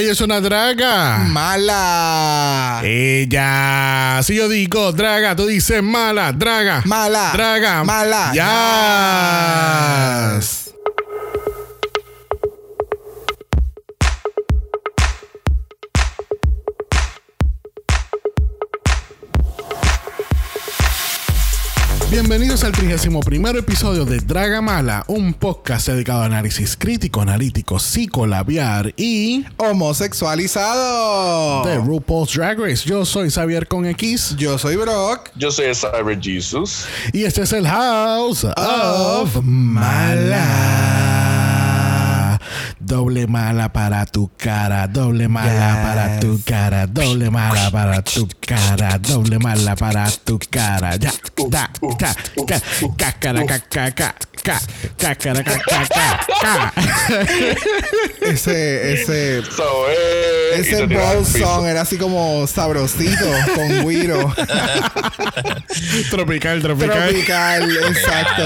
Ella es una draga. Mala. Ella. Si yo digo draga, tú dices mala, draga. Mala. Draga. Mala. Ya. Bienvenidos al 31 episodio de Draga Mala, un podcast dedicado a análisis crítico, analítico, psicolabiar y Homosexualizado. de RuPaul's Drag Race. Yo soy Xavier con X Yo soy Brock. Yo soy Cyber Jesus. y este es el House of Mala. Doble mala para tu cara, doble mala Yes. para tu cara, doble mala para tu cara, doble mala para tu cara. Ya, da, ca, ca, cácara, ca, ca, ca, ca, cácara, ca, ca, ca, ca. Ese, ese, So, eh, ese ball song era así como sabrosito con guiro. Tropical, tropical. Tropical, exacto.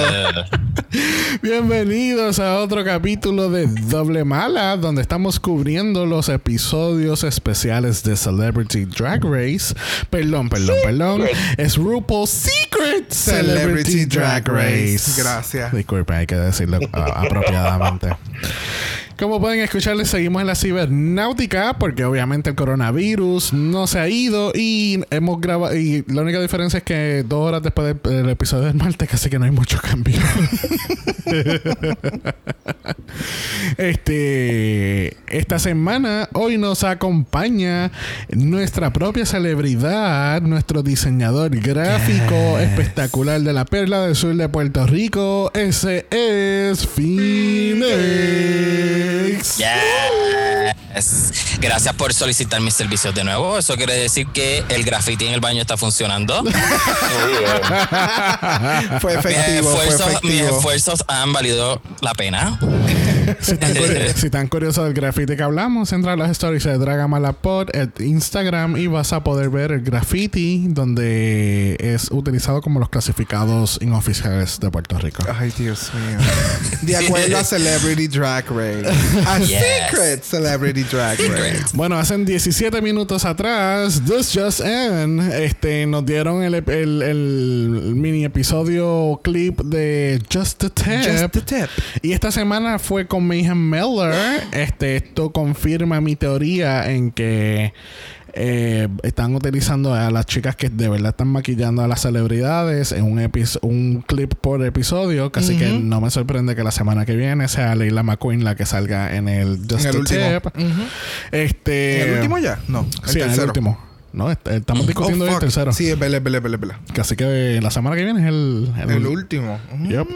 Bienvenidos a otro capítulo de Doble Mala, donde estamos cubriendo los episodios especiales de Celebrity Drag Race. Perdón, perdón, perdón. Es RuPaul's Secret Celebrity Drag Race. Gracias. Disculpen, hay que decirlo ah, apropiadamente. Como pueden escuchar, les seguimos en la cibernáutica porque obviamente el coronavirus no se ha ido y hemos grabado y la única diferencia es que dos horas después del, del episodio del martes casi que no hay mucho cambio. este esta semana hoy nos acompaña nuestra propia celebridad, nuestro diseñador gráfico espectacular de la perla del sur de Puerto Rico. Ese es Yes. Gracias por solicitar mis servicios de nuevo. Eso quiere decir que el graffiti en el baño está funcionando. Mis, fue esfuerzos han valido la pena. Si están, curi- si están curiosos del graffiti que hablamos, entra a las stories de Dragamalapod, el Instagram y vas a poder ver el graffiti donde es utilizado como los clasificados inoficiales de Puerto Rico. Ay, Dios mío. De acuerdo a Celebrity Drag Race. A Yes. Secret Celebrity Drag Race. Bueno, hace 17 minutos atrás, This Just In, este, nos dieron el, ep- el- el mini episodio clip de Just a Tip. Just a tip. Y esta semana fue con Mayhem Miller. Este, esto confirma mi teoría en que eh, están utilizando a las chicas que de verdad están maquillando a las celebridades en un, epi- un clip por episodio. Casi que no me sorprende que la semana que viene sea Leila McQueen la que salga en el Just En el a último. Tip. Este, ¿En el último ya? No. El sí, en el último. No, est- estamos discutiendo Oh, el tercero. Sí, es vele, vele, vele. Así que la semana que viene es el, el El último. Yep.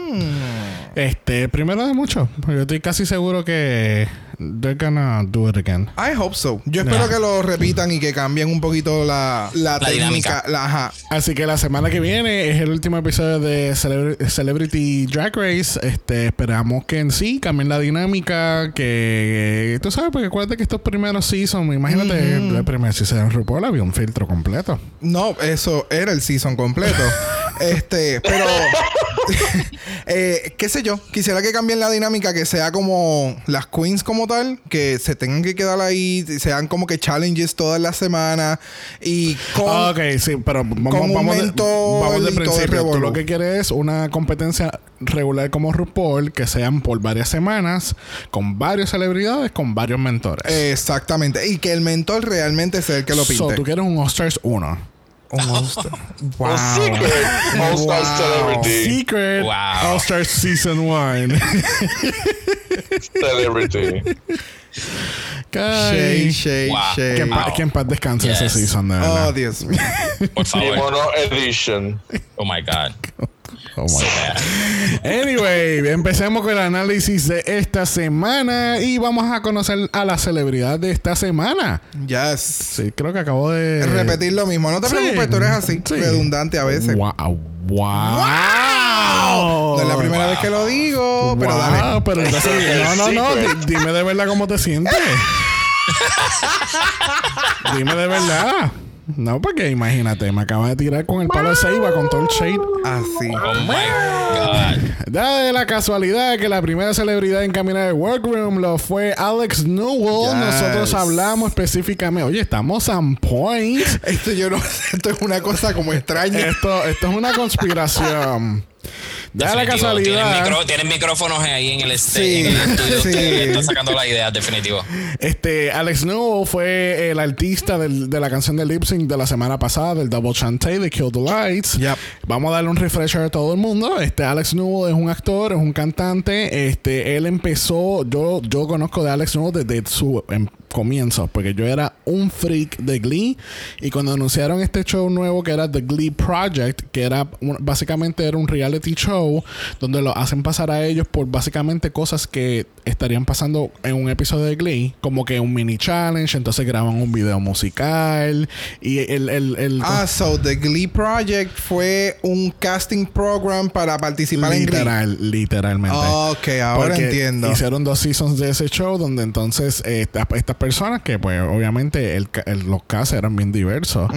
Este, primero de mucho. Yo estoy casi seguro que they're gonna do it again. I hope so. Yo espero Yeah. que lo repitan y que cambien un poquito la, la, La técnica. dinámica. La, ajá. Así que la semana que viene es el último episodio de Celebr- Celebrity Drag Race. Este, esperamos que en sí cambien la dinámica. Que tú sabes, porque acuérdate que estos primeros seasons, imagínate, el primer season de RuPaul había un filtro completo. No, eso era el season completo. este, pero. eh, qué sé yo. Quisiera que cambien la dinámica, que sea como las queens como tal, que se tengan que quedar ahí, sean como que challenges todas las semanas y con. Ah, ok, sí, pero vamos, con un vamos, de, vamos de principio. Tú lo que quieres es una competencia regular como RuPaul, que sean por varias semanas, con varias celebridades, con varios mentores. Exactamente. Y que el mentor realmente sea el que lo pinte. So, tú quieres un All-Stars 1. Un monster. wow. A secret All-Star Wow. Celebrity. Secret Wow. All-Stars Season 1. Celebrity. Shade, shade, Wow. shade. Que en, Wow. que en paz descanse ese season, de Oh, verdad. Dios mío. Por favor. Kimono Edition. Oh my God. Oh, my God. Anyway, empecemos con el análisis de esta semana y vamos a conocer a la celebridad de esta semana. Yes. Sí, creo que acabo de... Repetir lo mismo. No te Sí. preocupes, tú eres así. Sí. Redundante a veces. Wow. Wow. No es la primera vez que lo digo, pero Wow, dale. pero entonces, no, no, no, dime de verdad cómo te sientes. dime de verdad. No, porque imagínate, me acaba de tirar con el palo de ceiba con todo el shade. Así. Oh my God. Da de la casualidad que la primera celebridad en caminar el workroom lo fue Alex Newell. Yes. Nosotros hablamos específicamente. Oye, estamos on point. Esto yo no esto es una cosa como extraña. Esto, esto es una conspiración. Da la. Tienen, casualidad. micro- tienen micrófonos ahí en el, este, Sí, en el estudio. sí. Están sacando la idea, definitivo. Este, Alex Newell fue el artista del- de la canción de lip sync de la semana pasada, del Double Chantay de Kill the Lights. Yep. Vamos a darle un refresher a todo el mundo. Este, Alex Newell es un actor, es un cantante. Este, él empezó, yo, yo conozco de Alex Newell desde su em, comienzo, porque yo era un freak de Glee. Y cuando anunciaron este show nuevo que era The Glee Project, que era un- básicamente era un reality show donde lo hacen pasar a ellos por básicamente cosas que estarían pasando en un episodio de Glee, como que un mini challenge, entonces graban un video musical y el, el, el Ah, so The Glee Project fue un casting program para participar en Glee. literal, literalmente. Ok, ahora Porque entiendo. Hicieron dos seasons de ese show donde entonces eh, esta- estas personas que pues obviamente el el- los casos eran bien diversos.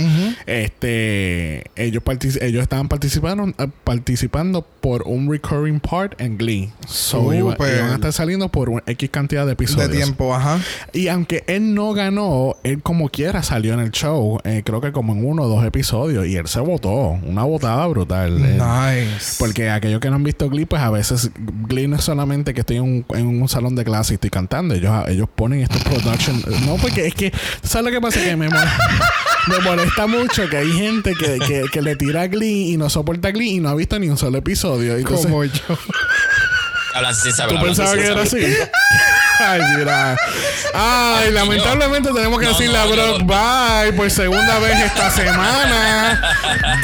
Este ellos partici- ellos estaban participando eh, participando por un recurring part en Glee. So iba- Súper. iban a estar saliendo por un X cantidad de De episodios. tiempo, ajá. Y aunque él no ganó, él como quiera salió en el show, eh, creo que como en uno o dos episodios, y él se votó, una votada brutal. Él- Nice. porque aquellos que no han visto Glee, pues a veces Glee no es solamente que estoy en un, en un salón de clase y estoy cantando. Ellos, ellos ponen estos production. No, porque es que, ¿sabes lo que pasa? Que me, mol- me molesta mucho que hay gente que, que, que le tira a Glee y no soporta Glee y no ha visto ni un solo episodio. Entonces, Como yo. Hablan sin saber. ¿Tú pensabas que era así? Ay, mira. Ay, lamentablemente tenemos que No, decirle no, a Brock yo- bye por segunda vez esta semana.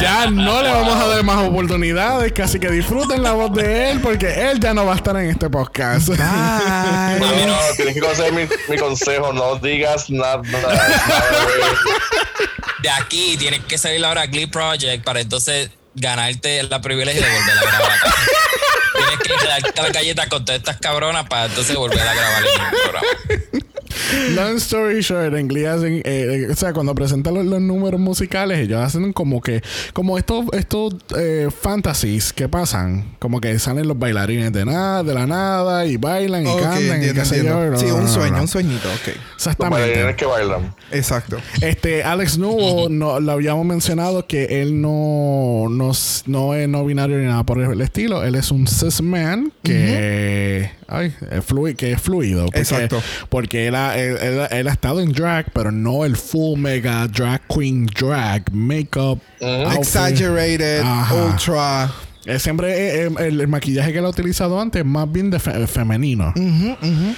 Ya no le vamos a dar más oportunidades, casi que disfruten la voz de él porque él ya no va a estar en este podcast. Mami, Bye. no, tienes que conocer mi, mi consejo. No digas nada. nada De aquí tienes que salir ahora a Glee Project para entonces ganarte la privilegio de volver a grabar. Tienes que darte la galleta con todas estas cabronas para entonces volver a grabar el programa. Long story short, en Glee hacen, eh, eh, o sea, cuando presentan los, los números musicales, ellos hacen como que, como estos, estos eh, fantasies que pasan, como que salen los bailarines de nada, de la nada, y bailan y cantan y entiendo, qué sé yo. Sí, un sueño, un sueñito, ok. Los Exactamente. bailarines que bailan. Exacto. Este, Alex Newell, no, lo habíamos mencionado que él no, no es no binario ni nada por el estilo. Él es un cis man que, ay, es flui- que es fluido. Porque, Exacto. Porque él ha, él, él- él ha estado en drag, pero no el full mega drag queen drag, makeup. outfit. Exaggerated, Ajá. ultra. Eh, siempre eh, eh, el, el maquillaje que él ha utilizado antes es más bien de fe- femenino.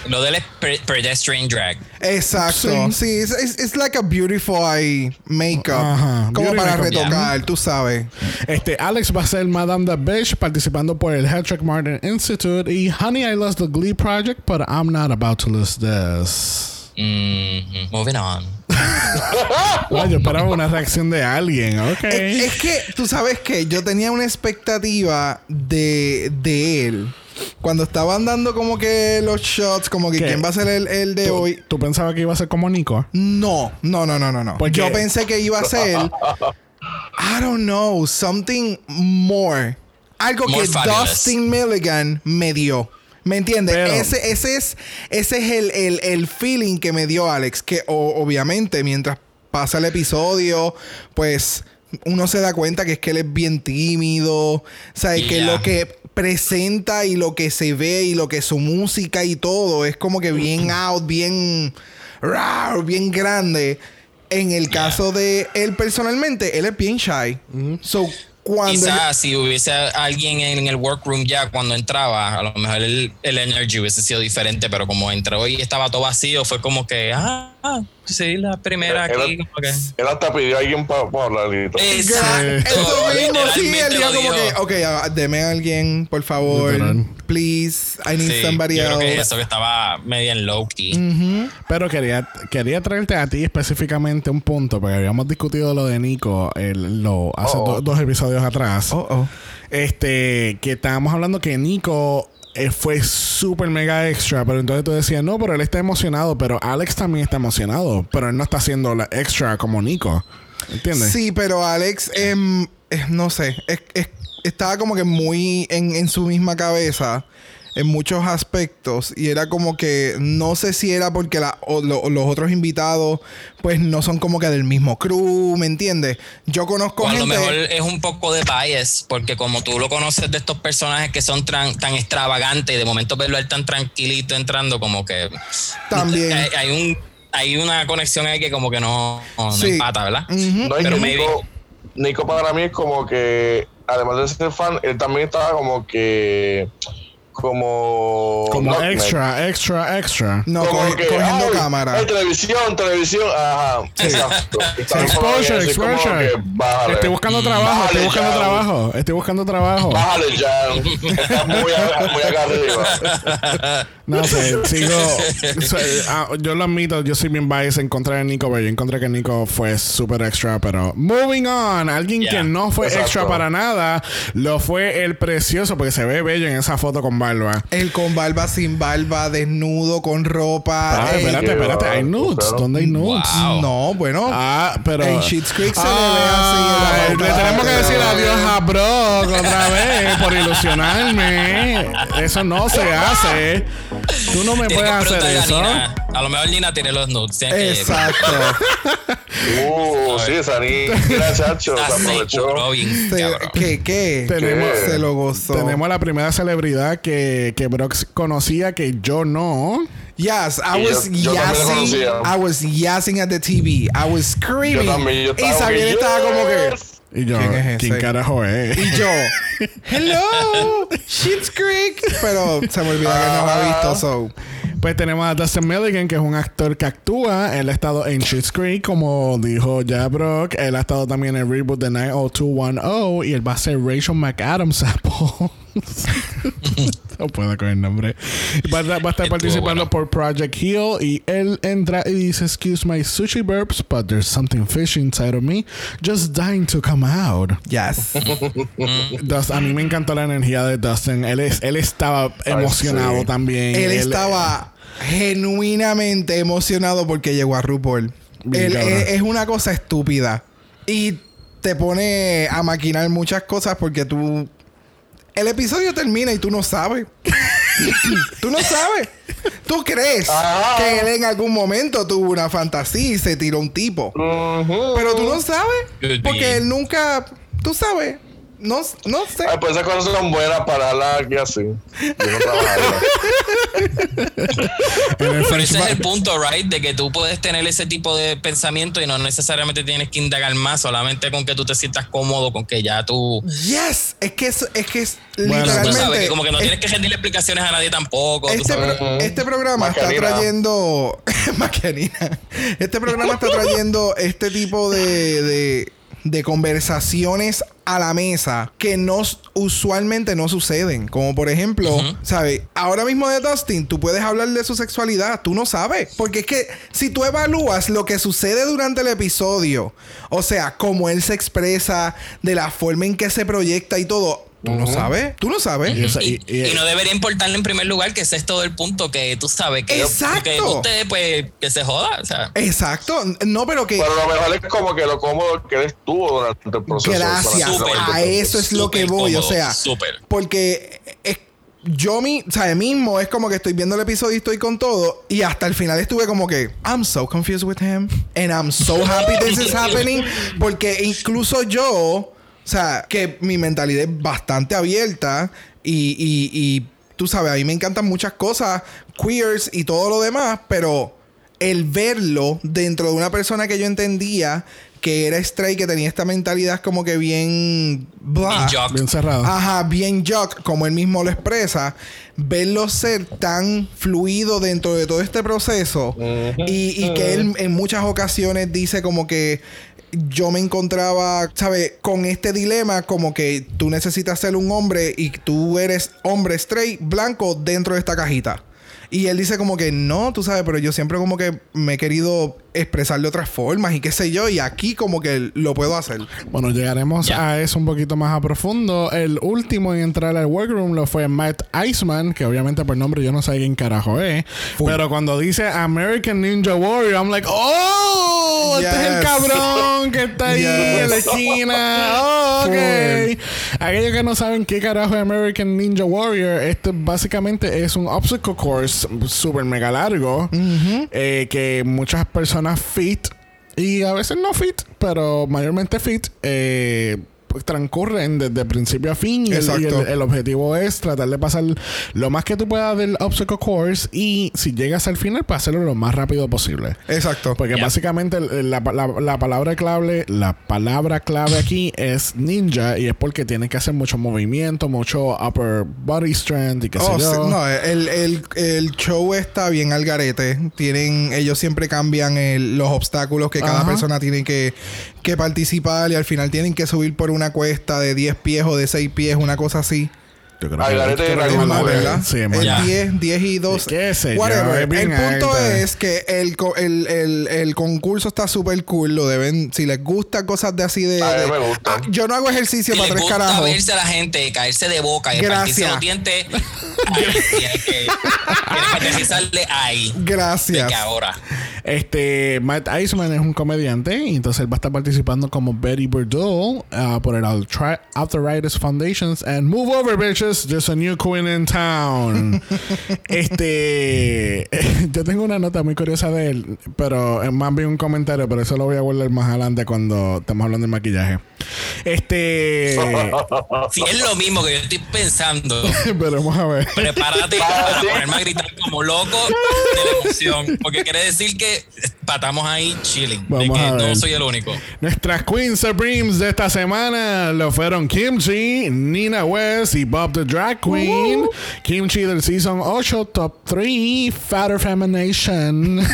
Lo del es pe- pedestrian drag. Exacto. Sí, es it's like a beautify makeup. Ajá, Como beauty para makeup. retocar, tú sabes. Este, Alex va a ser Madame the Bitch participando por el Hedrick Martin Institute y Honey, I Lost the Glee Project, but I'm not about to lose this. Mhm. Moving on. Yo esperaba una reacción de alguien, ok. Es, es que, tú sabes que yo tenía una expectativa de, de él. Cuando estaban dando como que los shots, como que ¿Qué? quién va a ser el, el de ¿Tú, hoy. tú pensabas que iba a ser como Nico? No, no, no, no, no, no. Yo pensé que iba a ser, I don't know, something more. Algo More que fabulous. Dustin Milligan me dio. ¿Me entiendes? Pero- ese, ese es, ese es el, el- el feeling que me dio Alex. Que o- obviamente mientras pasa el episodio, pues uno se da cuenta que es que él es bien tímido. O sea, que lo que presenta y lo que se ve y lo que su música y todo es como que bien out, bien rar, bien grande. En el caso de él personalmente, él es bien shy. So, cuando él- Quizás si hubiese alguien en el workroom ya cuando entraba, a lo mejor el, el energy hubiese sido diferente, pero como entró y estaba todo vacío, fue como que, ah, ah, sí, la primera Él, aquí. como que- él hasta pidió a alguien para hablar. Exacto. Eso mismo, sí, él dijo como que, ok, ah, deme a alguien, por favor. Literal. Please, I need Sí, somebody yo creo que else. eso que estaba medio en low key. Pero quería, quería traerte a ti específicamente un punto, porque habíamos discutido lo de Nico el- lo, hace Oh. do- dos episodios atrás. Oh, oh. Este, que estábamos hablando que Nico eh, fue súper mega extra, pero entonces tú decías, no, pero él está emocionado, pero Alex también está emocionado, pero él no está haciendo la extra como Nico. ¿Entiendes? Sí, pero Alex, em, eh, no sé, es- es- estaba como que muy en, en su misma cabeza en muchos aspectos y era como que no sé si era porque la- o lo- los otros invitados pues no son como que del mismo crew, ¿me entiendes? Yo conozco O a lo mejor es un poco de bias, porque como tú lo conoces de estos personajes que son tran- tan extravagantes y de momento verlo a él tan tranquilito entrando, como que También. hay, hay un hay una conexión ahí que como que no, no Sí. empata, ¿verdad? Ujú. No, y Pero que maybe- Nico, Nico para mí es como que, además de ser fan, él también estaba como que, como... Como no, extra, extra, extra. No, como que, cogiendo ay, cámara. ay, televisión, televisión, ajá. Exacto. Exposure, exposure. que, bájale. Estoy buscando trabajo, estoy buscando ya. trabajo, estoy buscando trabajo. Bájale ya. Estás muy, muy acá arriba. No sé, sigo. so- ah, yo lo admito, yo soy bien biased en contra de Nico, pero yo encontré que Nico fue súper extra. Pero moving on, alguien Yeah, que no fue exacto. extra para nada, lo fue el precioso, porque se ve bello en esa foto con barba. El con barba, sin barba, desnudo, con ropa. Ah, el- espérate, espérate, hay nudes. ¿Dónde hay nudes? Wow. No, bueno. Ah, pero. En Schitt's Creek se le ve Ah, así la Le tenemos que decir adiós a Brock otra vez por ilusionarme. Eso no se hace. Tú no me puedes hacer eso. A lo mejor Nina tiene los nudes. tienes que- Exacto. Uh, sí, esa niña, chacho, se aprovechó. bien. ¿Qué? ¿Qué? Tenemos- Se lo gozó. Tenemos a la primera celebridad que, que Brock conocía que yo no. Yes, I Y was yo- yassing. I was yassing at the TV. I was screaming. Yo también, yo y estaba Xavier que, estaba como que. Y yo, ¿Quién es ¿quién carajo es? Y yo, hello, Shit's Creek. Pero se me olvidó que no lo ha visto, so. Pues tenemos a Dustin Milligan, que es un actor que actúa. Él ha estado en Schitt's Creek, como dijo ya Brock. Él ha estado también en el reboot de 90210 y él va a ser Rachel McAdams. no puedo con el nombre. Va a, va a estar Estuvo participando bueno. por Project Hill y él entra y dice, excuse my sushi burps, but there's something fishy inside of me, just dying to come out. Yes. Dust- a mí me encantó la energía de Dustin. Él, es, él estaba emocionado sí. también. Él estaba genuinamente emocionado porque llegó a RuPaul. Él es, es una cosa estúpida. Y te pone a maquinar muchas cosas porque tú. El episodio termina y tú no sabes. tú no sabes. Tú crees Ajá. que él en algún momento tuvo una fantasía y se tiró un tipo. Pero tú no sabes. Porque él nunca. Tú sabes. No, no sé. Ay, pues esas cosas son buenas para hablar aquí así. Yo no Pero ese es el punto, right? De que tú puedes tener ese tipo de pensamiento y no necesariamente tienes que indagar más, solamente con que tú te sientas cómodo, con que ya tú. Yes. Es que es, es, que es Bueno. Tú literalmente. sabes que como que no es- tienes que rendirle explicaciones a nadie tampoco. tú Este, pro- este programa está Macarena. trayendo. Macarena. Este programa está trayendo este tipo de, de, de conversaciones a la mesa que no usualmente no suceden. Como por ejemplo, ¿sabes? Ahora mismo de Dustin, tú puedes hablar de su sexualidad. Tú no sabes. Porque es que si tú evalúas lo que sucede durante el episodio, o sea, cómo él se expresa, de la forma en que se proyecta y todo. Tú no sabes. Tú no sabes. Y esa- Y, y- y- y no debería importarle en primer lugar que ese es todo el punto que tú sabes que, Exacto. que usted pues que se joda o sea Exacto. No, pero que. Pero lo mejor es como que lo cómodo que él estuvo durante el proceso. Gracias. Súper, a eso es lo que voy. O cómodo, sea, súper. porque es- yo mi, o sea, mismo es como que estoy viendo el episodio y estoy con todo. Y hasta el final estuve como que, I'm so confused with him. And I'm so happy this is happening. Porque incluso yo, o sea, que mi mentalidad es bastante abierta. Y, y, y tú sabes, a mí me encantan muchas cosas, queers y todo lo demás. Pero el verlo dentro de una persona que yo entendía que era straight, que tenía esta mentalidad como que bien... blah. Bien jock. bien cerrado. Ajá, bien jock, como él mismo lo expresa. Verlo ser tan fluido dentro de todo este proceso y, y que él en muchas ocasiones dice como que yo me encontraba, ¿sabes? Con este dilema como que tú necesitas ser un hombre y tú eres hombre straight, blanco, dentro de esta cajita. Y él dice como que no, tú sabes, pero yo siempre como que me he querido expresar de otras formas y qué sé yo, y aquí como que lo puedo hacer. Bueno, llegaremos Ya. a eso un poquito más a profundo. El último en entrar al workroom lo fue Matt Iceman, que obviamente por nombre yo no sé quién carajo es. Pero cuando dice American Ninja Warrior, I'm like, ¡Oh! Oh, este es el cabrón que está ahí Yes. en la esquina. Oh, ok. Aquellos que no saben qué carajo es American Ninja Warrior, este básicamente es un obstacle course súper mega largo eh, que muchas personas fit y a veces no fit, pero mayormente fit. Eh, transcurren desde principio a fin y, el, y Exacto. el- el objetivo es tratar de pasar lo más que tú puedas del obstacle course y si llegas al final pues hacerlo lo más rápido posible Exacto. porque Yeah. básicamente el- la, la- la palabra clave la palabra clave aquí es ninja y es porque tienes que hacer mucho movimiento mucho upper body strength y qué Oh, sé yo sí, no, el, el- el show está bien al garete. Tienen, ellos siempre cambian el- los obstáculos que cada persona tiene que, que participar y al final tienen que subir por una cuesta de 10 pies o de 6 pies, una cosa así. Yo creo Ay, que- de que Es más, ¿verdad? Sí, es Ya. 10, 10 y 2. Qué sé Whatever. el punto alta. es que el, co- el, el, el concurso está súper cool. Lo deben, si les gusta cosas de así de. A de- me gusta. Ah, yo no hago ejercicio Si para les tres gusta carajos. verse a la gente, caerse de boca y Gracias. partirse los dientes, ahí tienes que, tienes que ahí. De Gracias. que ahora. Este, Matt Iceman es un comediante y entonces él va a estar participando como Betty Burdell ah, por el Arthritis Foundations and Move Over Bitches, just a new queen in town. este, yo tengo una nota muy curiosa de él, pero más bien un comentario, pero eso lo voy a guardar más adelante cuando estemos hablando de maquillaje. Este, Si es lo mismo que yo estoy pensando, pero vamos a ver. prepárate para ponerme a gritar como loco de la emoción. Porque quiere decir que patamos ahí chilling. Vamos de a que ver. no soy el único. Nuestras Queen Supremes de esta semana lo fueron Kimchi, Nina West y Bob the Drag Queen. Kimchi del Season 8, Top 3, Fatter Femination.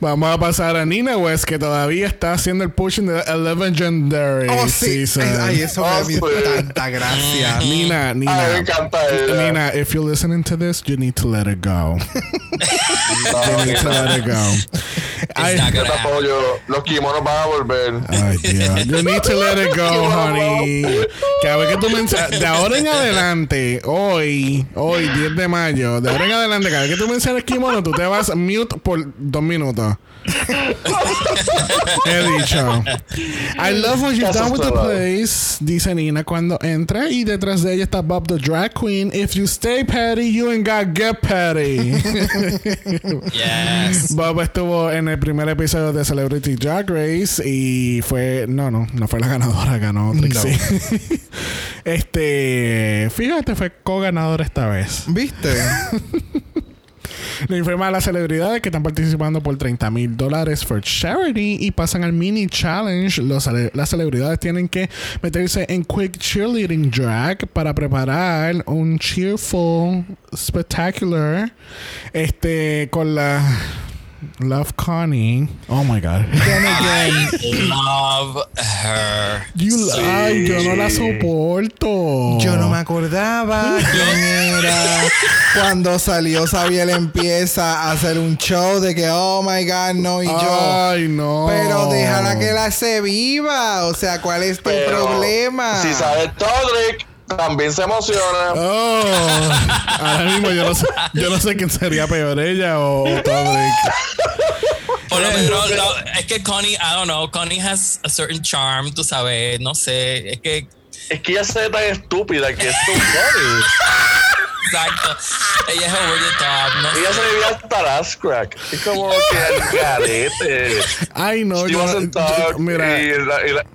Vamos a pasar a Nina West, que todavía está haciendo el pushing de 11 Legendary Oh, sí. Season. Ay, ay, eso Oh, me dio sí. tanta gracia. Nina, Nina. Ay, me encanta ella. Nina, if you're listening to this, you need to let it go. you need to let it go. Ay, Yo te apoyo. Los kimonos van a volver. Ay, Dios. You need to let it go, honey. Cada vez que tú mencionas, de ahora en adelante, hoy, hoy, 10 de mayo, de ahora en adelante, cada vez que tú mencionas kimono, tú te vas mute por dos minutos. He dicho. I love what you've done with the place, dice Nina cuando entra. Y detrás de ella está Bob the Drag Queen. If you stay petty, you ain't got get petty. Yes. Bob estuvo en el primer episodio de Celebrity Drag Race y fue. No, no, no fue la ganadora, ganó Trixie. este. Fíjate, fue co-ganadora esta vez. ¿Viste? Le informa a las celebridades que están participando por 30 mil dólares for charity y pasan al mini challenge. Los las celebridades tienen que meterse en quick cheerleading drag para preparar un cheerful spectacular este con la Love Connie. Oh my god. Then again, love her. You, ay, yo no la soporto. yo no me acordaba quién era. Cuando salió Sabiel empieza a hacer un show de que, oh my god, no, y yo. Ay, no. Pero déjala que la se viva. O sea, ¿cuál es tu Pero problema? Si sabes Todrick, también se emociona. Oh, ahora mismo yo no sé, yo no sé quién sería peor, ella o. Por lo menos, lo- es que Connie, I don't know, Connie has a certain charm, tú sabes, no sé, es que, Es que ella se ve tan estúpida que es un funny. exacto, ella es over the top, no Ella se veía hasta las crack. Es como que al garete. Ay, no, She yo, mira, y la, y la-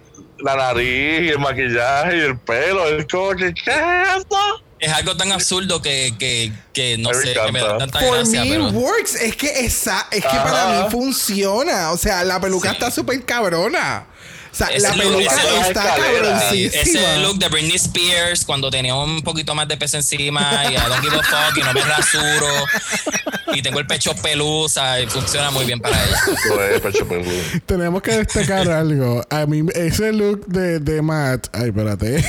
la nariz y el maquillaje y el pelo. Es como que, ¿qué es esto? es algo tan absurdo que, que, que no mí me sé, que me da tanta For gracia, pero works. Es que esa, es que Ajá. para mí funciona. O sea, la peluca Sí. está súper cabrona. O sea, Ese la look, peluca ese look está cabroncísima. ese look de Britney Spears cuando tenía un poquito más de peso encima y I don't give a fuck y no me rasuro y tengo el pecho pelusa y funciona muy bien para ella. Pecho tenemos que destacar algo. A mí, ese look de, de Matt. Ay, espérate.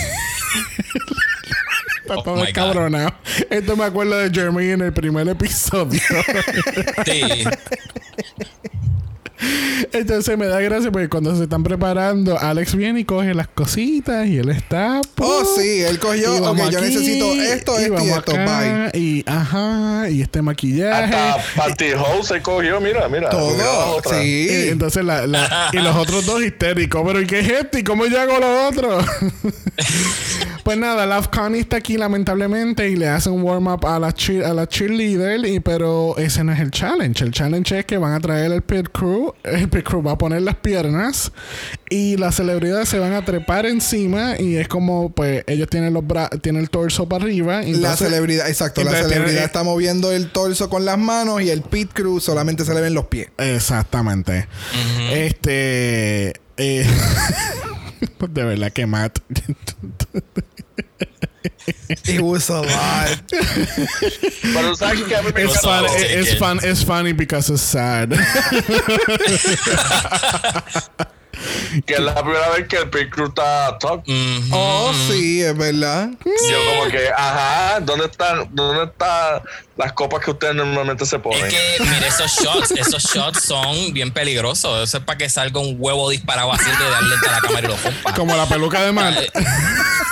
Está Oh todo cabronado. Esto me acuerdo de Jeremy en el primer episodio. Sí. Entonces me da gracia porque cuando se están preparando, Alex viene y coge las cositas y él está. Oh, ¡pum! sí, él cogió, Y ok, yo aquí, necesito esto, esto y vamos esto, acá, bye. Y ajá, y este maquillaje. Hasta Pantyhose se cogió, mira, mira. Todo, otra. Y sí. entonces la, la- y los otros dos histéricos. Pero ¿y qué es esto? ¿Y cómo yo hago lo otro? pues nada, Love Connie está aquí lamentablemente y le hacen un warm up a la cheer- a la cheerleader, y, pero ese no es el challenge. El challenge es que van a traer el pit crew, el pit crew va a poner las piernas y las celebridades se van a trepar encima y es como pues ellos tienen los bra tienen el torso para arriba. y La celebridad, exacto, la celebridad tiene- está moviendo el torso con las manos y el pit crew solamente se le ven los pies. Exactamente. Este. eh, de verdad que Matt. It was a lot. Pero sabes que a mí me It's encanta- fun, Sí, it's que- fun, it's funny because it's sad. que es la primera vez que el Pit Crew está top. Oh, sí, es verdad. Yo como que, ajá, ¿dónde están, dónde están las copas que ustedes normalmente se ponen? Es que, mire, esos shots, esos shots son bien peligrosos. Eso es para que salga un huevo disparado así de darle a la cámara y lo rompa. Como la peluca de Matt. Eh,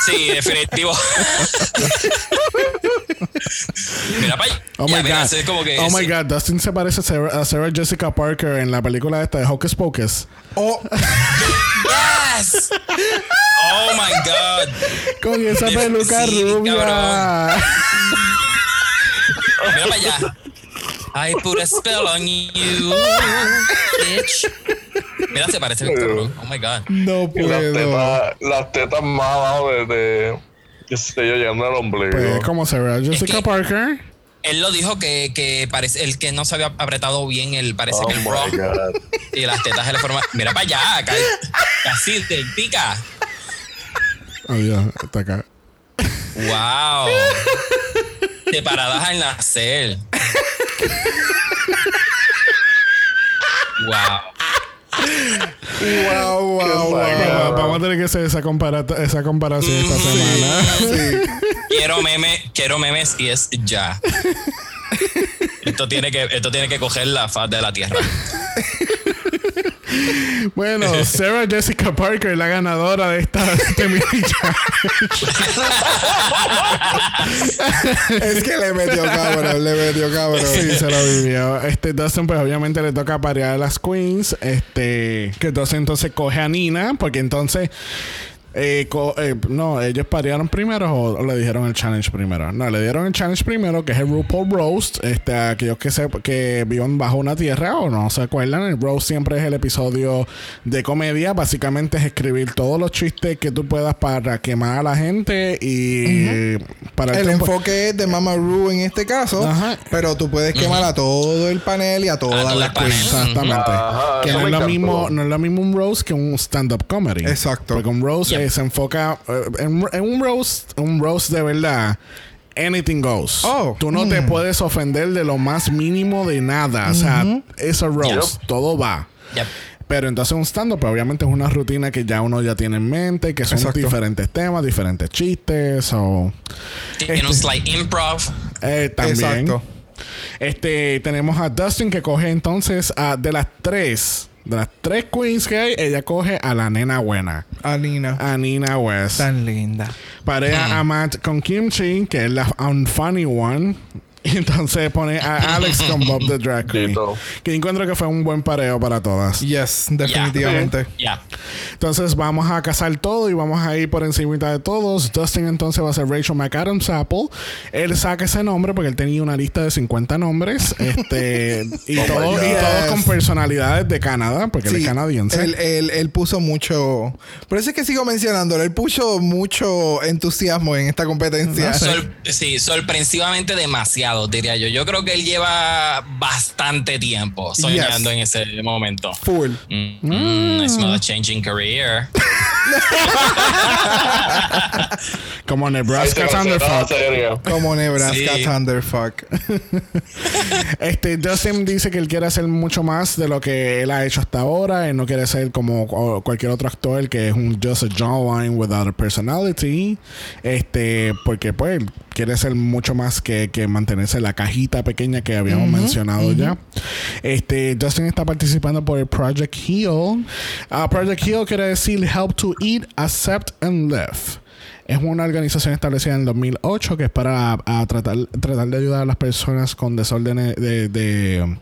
Sí, definitivo. mira para allá. Oh my mira, god. así es como que, oh my sí. god. Dustin se parece a Sarah, a Sarah Jessica Parker en la película esta de Hocus Pocus. Oh, Yes. Oh my God. Con esa peluca sí, rubia. Mira para allá. I put a spell on you, bitch. Mira, se parece a Víctor Ron. Oh my God. no las puedo. tetas, las tetas más abajo de, de qué sé yo, llegando al ombligo. Pues como Sarah Jessica que- Parker. Él lo dijo que, que parece el que no se había apretado bien el parece oh que el God. y las tetas se le forman. Mira para allá, ca- casi te pica. Oh, Dios, está acá. Wow. Separadas al nacer. Wow. Wow, wow, wow. Vamos, vamos a tener que hacer esa, compara esa comparación esta semana. Sí. Quiero meme, quiero memes y es ya. Esto tiene que, esto tiene que coger la faz de la tierra. Bueno, Sarah Jessica Parker, la ganadora de esta de este mini Es que le metió cabrón, le metió cabrón. Sí, se lo vivió. Este Dustin, pues obviamente le toca parear a las queens. Este, que entonces entonces coge a Nina, porque entonces. Eh, co- eh, no, ellos parearon primero o, o le dijeron el challenge primero. No, le dieron el challenge primero, que es el RuPaul Roast. Este, aquellos que se, que viven bajo una tierra o no se acuerdan, el roast siempre es el episodio de comedia. Básicamente es escribir todos los chistes que tú puedas para quemar a la gente y para El tiempo- enfoque es de Mama Ru en este caso, Ajá. pero tú puedes quemar a todo el panel y a todas las queens. Exactamente. Que no es, lo mismo, no es lo mismo un roast que un stand-up comedy. Exacto. Porque un roast Yep. Eh, se enfoca eh, en, en un roast, un roast de verdad. Anything goes. Oh. Tú no te puedes ofender de lo más mínimo de nada. O sea, es a roast. Yep. Todo va. Yep. Pero entonces un stand-up, pues, obviamente es una rutina que ya uno ya tiene en mente, que son Exacto. diferentes temas, diferentes chistes o un slight improv. eh, también. Exacto. Este, tenemos a Dustin que coge entonces a de las tres, de las tres queens que hay, ella coge a la nena buena, A Nina. a Nina West. Tan linda. Parea a Matt con Kimchi, que es la unfunny one. Y entonces pone a Alex con Bob the Drag Queen. Que encuentro que fue un buen pareo para todas. Yes, definitivamente. Ya. Entonces vamos a casar todo y vamos a ir por encima de todos. Dustin entonces va a ser Rachel McAdams Apple. Él saca ese nombre porque él tenía una lista de 50 nombres. Este, y, Oh y todos con personalidades de Canadá, porque él es canadiense. Él, él- él puso mucho. Por eso es que sigo mencionándolo. Él puso mucho entusiasmo en esta competencia. Sí, sorpresivamente demasiado, diría yo. Yo creo que él lleva bastante tiempo soñando Yes. en ese momento. Full. Mm, mm, I smell a changing career. Como Nebraska Thunderfuck. Como Nebraska Sí. Thunderfuck. Este, Dustin dice que él quiere hacer mucho más de lo que él ha hecho hasta ahora. Él no quiere ser como cualquier otro actor que es un just a jawline without a personality. Este, porque pues quiere ser mucho más que, que mantenerse en la cajita pequeña que habíamos mencionado ya. Este, Justin está participando por el Project Heal. Ah, Project Heal quiere decir Help to Eat, Accept and Live. Es una organización establecida en el 2008 que es para a tratar, tratar de ayudar a las personas con desórdenes de, de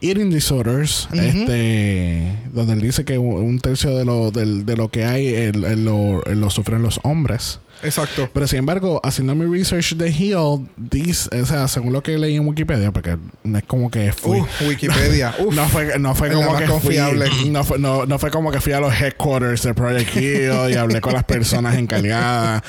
eating disorders. este, donde él dice que un tercio de lo, de lo que hay él- él lo, él lo sufren los hombres. Exacto. Pero sin embargo, haciendo mi research de Heal, dice, o sea, según lo que leí en Wikipedia, porque no es como que fui. Uh, Wikipedia. Uf. no fue, no fue como que confiable. fui, no fue, no, no fue como que fui a los headquarters de Project Heal y hablé con las personas encargadas.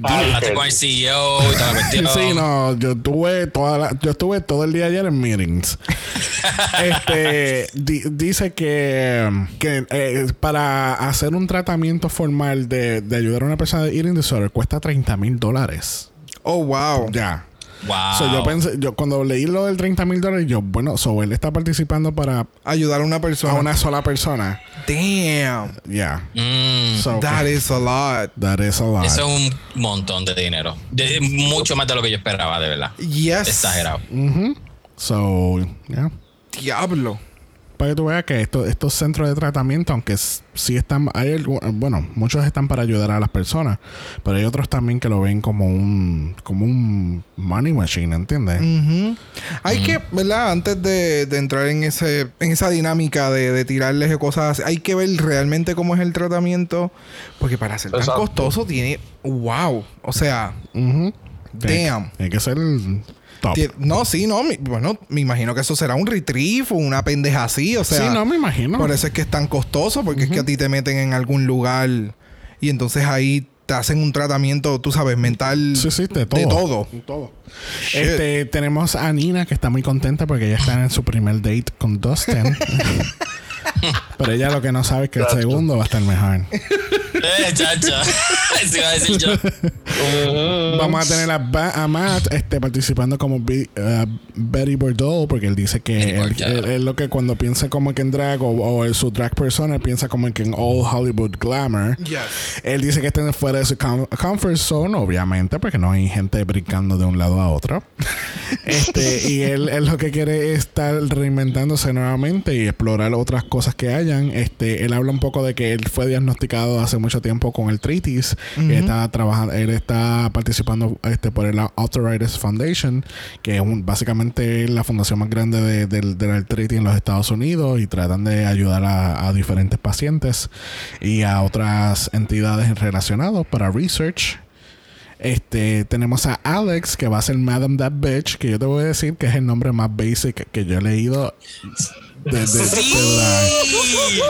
Hablaste con el CEO y cuestión. Sí, no, yo tuve toda la- yo estuve todo el día ayer en meetings. este di- dice que, que eh, para hacer un tratamiento formal de, de ayudar a una persona de eating disorder cuesta 30 mil dólares. Oh, wow. Ya. Wow. So, yo pensé, yo cuando leí lo del 30 mil dólares, yo, bueno, so él está participando para Ayudar a una a persona. una sola persona. Damn. Ya. Mm, So, That is a lot. that is a lot. eso es un montón de dinero. De- mucho más de lo que yo esperaba, de verdad. Yes. Exagerado. Ujú. So, yeah. Diablo. Para que tú veas que esto- estos centros de tratamiento, aunque sí están, hay bueno, muchos están para ayudar a las personas, pero hay otros también que lo ven como un, como un money machine, ¿entiendes? Hay que, ¿verdad? Antes de, de entrar en ese en esa dinámica de, de tirarles cosas así, hay que ver realmente cómo es el tratamiento. Porque para ser tan Exacto. costoso tiene. ¡Wow! O sea, damn. Hay que ser No, sí, no. mi- bueno, me imagino que eso será un retrieve o una pendeja así. O sea, sí, no me imagino. por eso es que es tan costoso, porque es que a ti te meten en algún lugar y entonces ahí te hacen un tratamiento, tú sabes, mental. Sí, sí, de todo. De todo. Este, tenemos a Nina que está muy contenta porque ella está en su primer date con Dustin. Pero ella lo que no sabe es que el segundo va a estar mejor. Eh, chacho. Eso iba a decir yo. Vamos a tener a, Ba- a Matt este, participando como Bi- uh, Betty Bordeaux, porque él dice que él, él- él lo que cuando piensa como que en drag o, o en su drag persona, piensa como que en all Hollywood glamour. Yes. Él dice que está fuera de su com- comfort zone, obviamente, porque no hay gente brincando de un lado a otro. este, y él, él lo que quiere es estar reinventándose nuevamente y explorar otras cosas que hayan. Este, él habla un poco de que él fue diagnosticado hace mucho tiempo con el tritis. que está trabajando, él está participando este, por el Arthritis Foundation, que es un- básicamente la fundación más grande de, del- del artritis en los Estados Unidos y tratan de ayudar a, a diferentes pacientes y a otras entidades relacionadas para research. Este, tenemos a Alex, que va a ser Madam That Bitch, que yo te voy a decir que es el nombre más basic que yo he leído de, Sí.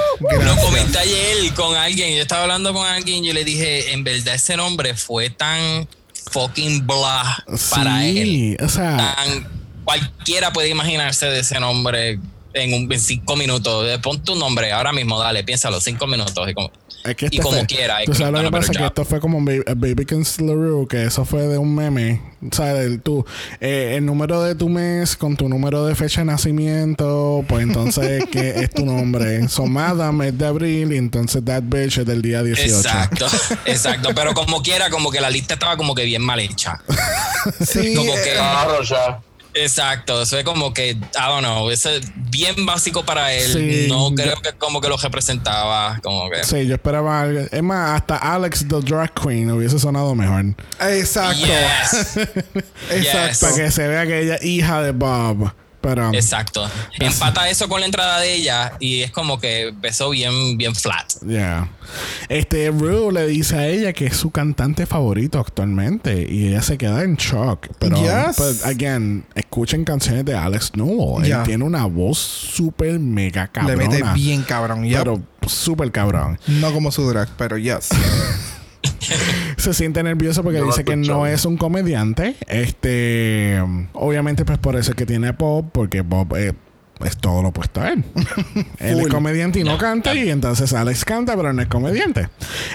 Lo comenté ayer con alguien. Yo estaba hablando con alguien y yo le dije, en verdad ese nombre fue tan fucking blah para él. O sea, Tan- cualquiera puede imaginarse de ese nombre en, un, en cinco minutos. Pon tu nombre ahora mismo, dale, piénsalo, cinco minutos. Y como, es que y este como fue- quiera, Tú sabes lo que pasa, que esto fue como Baby, Baby LaRue, que eso fue de un meme. ¿Sabes? El, tú, eh, el número de tu mes con tu número de fecha de nacimiento, pues entonces, ¿qué es tu nombre? So, Madam es de abril y entonces That Bitch es del día 18. Exacto, exacto. Pero como quiera, como que la lista estaba como que bien mal hecha. Sí. Como eh, que- ya. Exacto, eso es como que, I don't know, eso es bien básico para él. Sí. no creo que como que lo representaba, como que... Sí, yo esperaba algo. Es más, hasta Alex the Drag Queen hubiese sonado mejor. Exacto. Yes, Exacto. Para que se vea que ella es hija de Bob. Pero, exacto. Empata eso con la entrada de ella y es como que empezó bien, bien flat. yeah. Este, Rue le dice a ella que es su cantante favorito actualmente. Y ella se queda en shock. Pero, Yes. but again, escuchen canciones de Alex Newell. Yeah. Él tiene una voz súper mega Le cabrona. mete bien cabrón. yep. Pero súper cabrón. No como su drag, pero yes. se siente nervioso porque dice que no es un comediante. Este, obviamente, pues por eso es que tiene a Bob, porque Bob eh, es todo lo opuesto a él. él es comediante y no canta, y entonces Alex canta, pero no es comediante.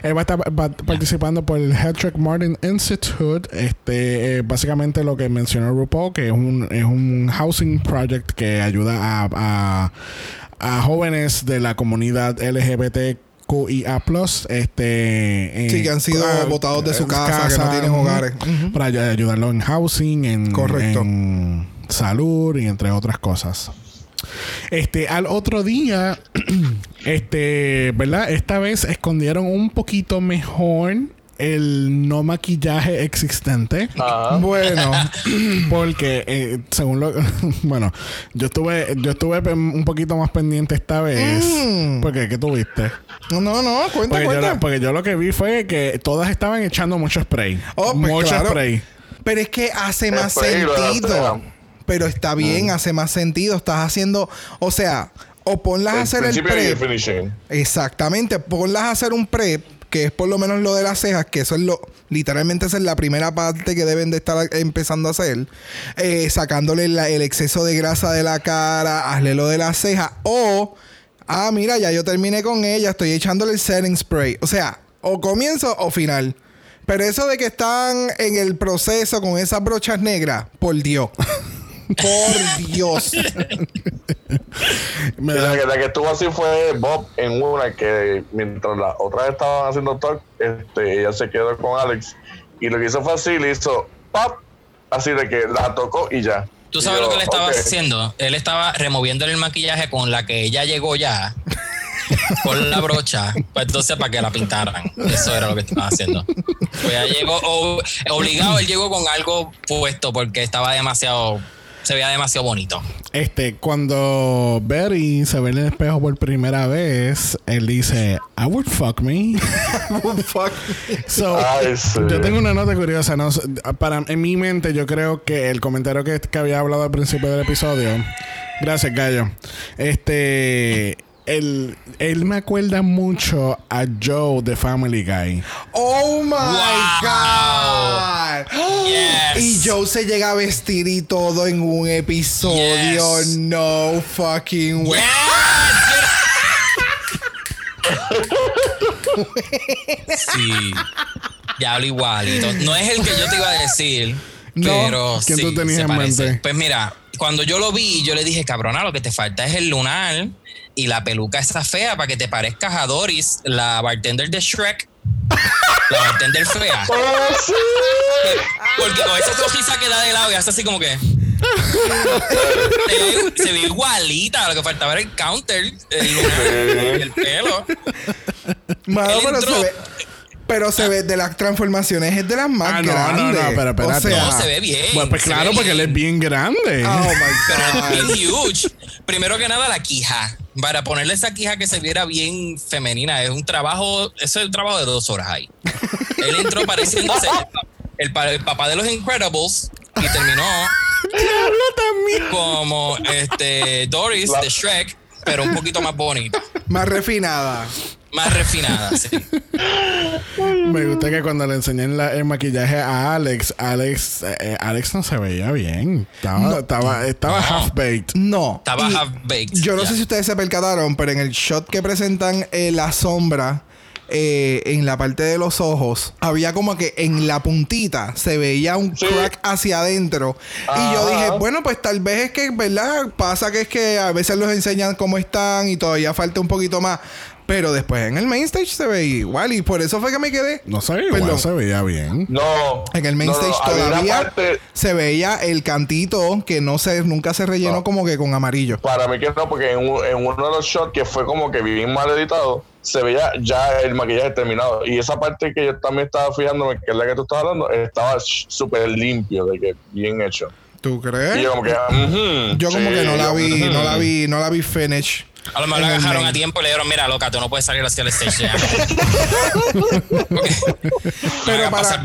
Él va a estar va- participando por el Hedrick Martin Institute. Este, eh, básicamente lo que mencionó RuPaul, que es un, es un housing project que ayuda a, a, a jóvenes de la comunidad LGBT QIA este en- Sí, que han sido botados de su eh, casa, que no tienen hogares. Para ay- ayudarlo en housing, en, Correcto. en salud y entre otras cosas. Este, al otro día, este, ¿verdad? Esta vez escondieron un poquito mejor el no maquillaje existente. Ajá. Bueno, Porque eh, según lo bueno, yo estuve yo estuve un poquito más pendiente esta vez. Mm. Porque ¿qué tuviste? no, no, no, cuenta, Porque yo, cuenta. lo- porque yo lo que vi fue que todas estaban echando mucho spray. Oh, pues mucho claro. spray. Pero es que hace más sentido. Pero está bien, hace más sentido. Estás haciendo, o sea, o ponlas a hacer el principio y el prep. finishing. Exactamente, ponlas a hacer un prep, que es por lo menos lo de las cejas, que eso es lo, literalmente esa es la primera parte que deben de estar empezando a hacer. Eh, sacándole el exceso de grasa de la cara, hazle lo de las cejas. O, ah, mira, ya yo terminé con ella, estoy echándole el setting spray. O sea, o comienzo o final. Pero eso de que están en el proceso con esas brochas negras, por Dios. por Dios. La, que, la que estuvo así fue Bob en una que mientras las otras estaban haciendo talk, este, ella se quedó con Alex y lo que hizo fue así, le hizo pop, así de que la tocó y ya. ¿Tú sabes yo, lo que él estaba haciendo? Él estaba removiéndole el maquillaje con la que ella llegó ya. con la brocha. Pues entonces para que la pintaran. Eso era lo que estaba haciendo. Pues ya llegó, obligado, él llegó con algo puesto porque estaba demasiado. Se veía demasiado bonito. Este, cuando Barry se ve en el espejo por primera vez, él dice, I would fuck me. Fuck. So, Ay, sí. yo tengo una nota curiosa. ¿no? Para, en mi mente, yo creo que el comentario que, que había hablado al principio del episodio. Gracias, Gallo. Este. Él, él me acuerda mucho a Joe de Family Guy. Oh my Wow. God. Yes. Y Joe se llega a vestir y todo en un episodio. Yes. No fucking way. Sí. Ya hablo igualito. No es el que yo te iba a decir. No. Pero ¿Quién sí, tú tenías se en parece. mente? Pues mira, cuando yo lo vi, yo le dije, cabrona, lo que te falta es el lunar y la peluca esa fea para que te parezcas a Doris, la bartender de Shrek. La bartender fea. ¡Oh, sí! Porque con esa rojiza que da de lado y hace así como que. se, ve, se ve igualita. Lo que faltaba era el counter, el pelo. Mano, pero entró- se ve. Pero se ve de las transformaciones, es de las más Ah, no, grandes. no, pero espérate. O sea, No, se ve bien. Bueno, pues claro, porque él es bien grande. Oh my Pero es God. huge. Primero que nada, la quija. Para ponerle esa quija que se viera bien femenina. Es un trabajo, eso es un trabajo de dos horas ahí. Él entró pareciéndose el, pa- el papá de los Incredibles y terminó Diablo también. como este Doris La- de Shrek, pero un poquito más bonita. Más refinada. Más refinada, sí. Me gusta que cuando le enseñé la- el maquillaje a Alex, Alex, eh, Alex no se veía bien. Estaba, estaba, estaba No. half baked. No. Estaba Y half baked. Yo no sé si ustedes se percataron, pero en el shot que presentan eh, la sombra eh, en la parte de los ojos, había como que en la puntita se veía un Sí. crack hacia adentro. Y yo dije, bueno, pues tal vez es que, ¿verdad? Pasa que es que a veces los enseñan cómo están y todavía falta un poquito más. Pero después en el main stage se ve igual y por eso fue que me quedé. No se veía igual, se veía bien. No. En el main no, stage todavía parte- se veía el cantito que no se, nunca se rellenó No. como que con amarillo. Para mí que no, porque en, un- en uno de los shots que fue como que bien mal editado, se veía ya el maquillaje terminado. Y esa parte que yo también estaba fijándome, que es la que tú estás hablando, estaba súper limpio, de que bien hecho. ¿Tú crees? Y yo como que, ujú, Yo como sí, que no la vi, no la vi, no la vi finish. A lo mejor la agarraron a tiempo y le dijeron, mira, loca, tú no puedes salir hacia el stage para...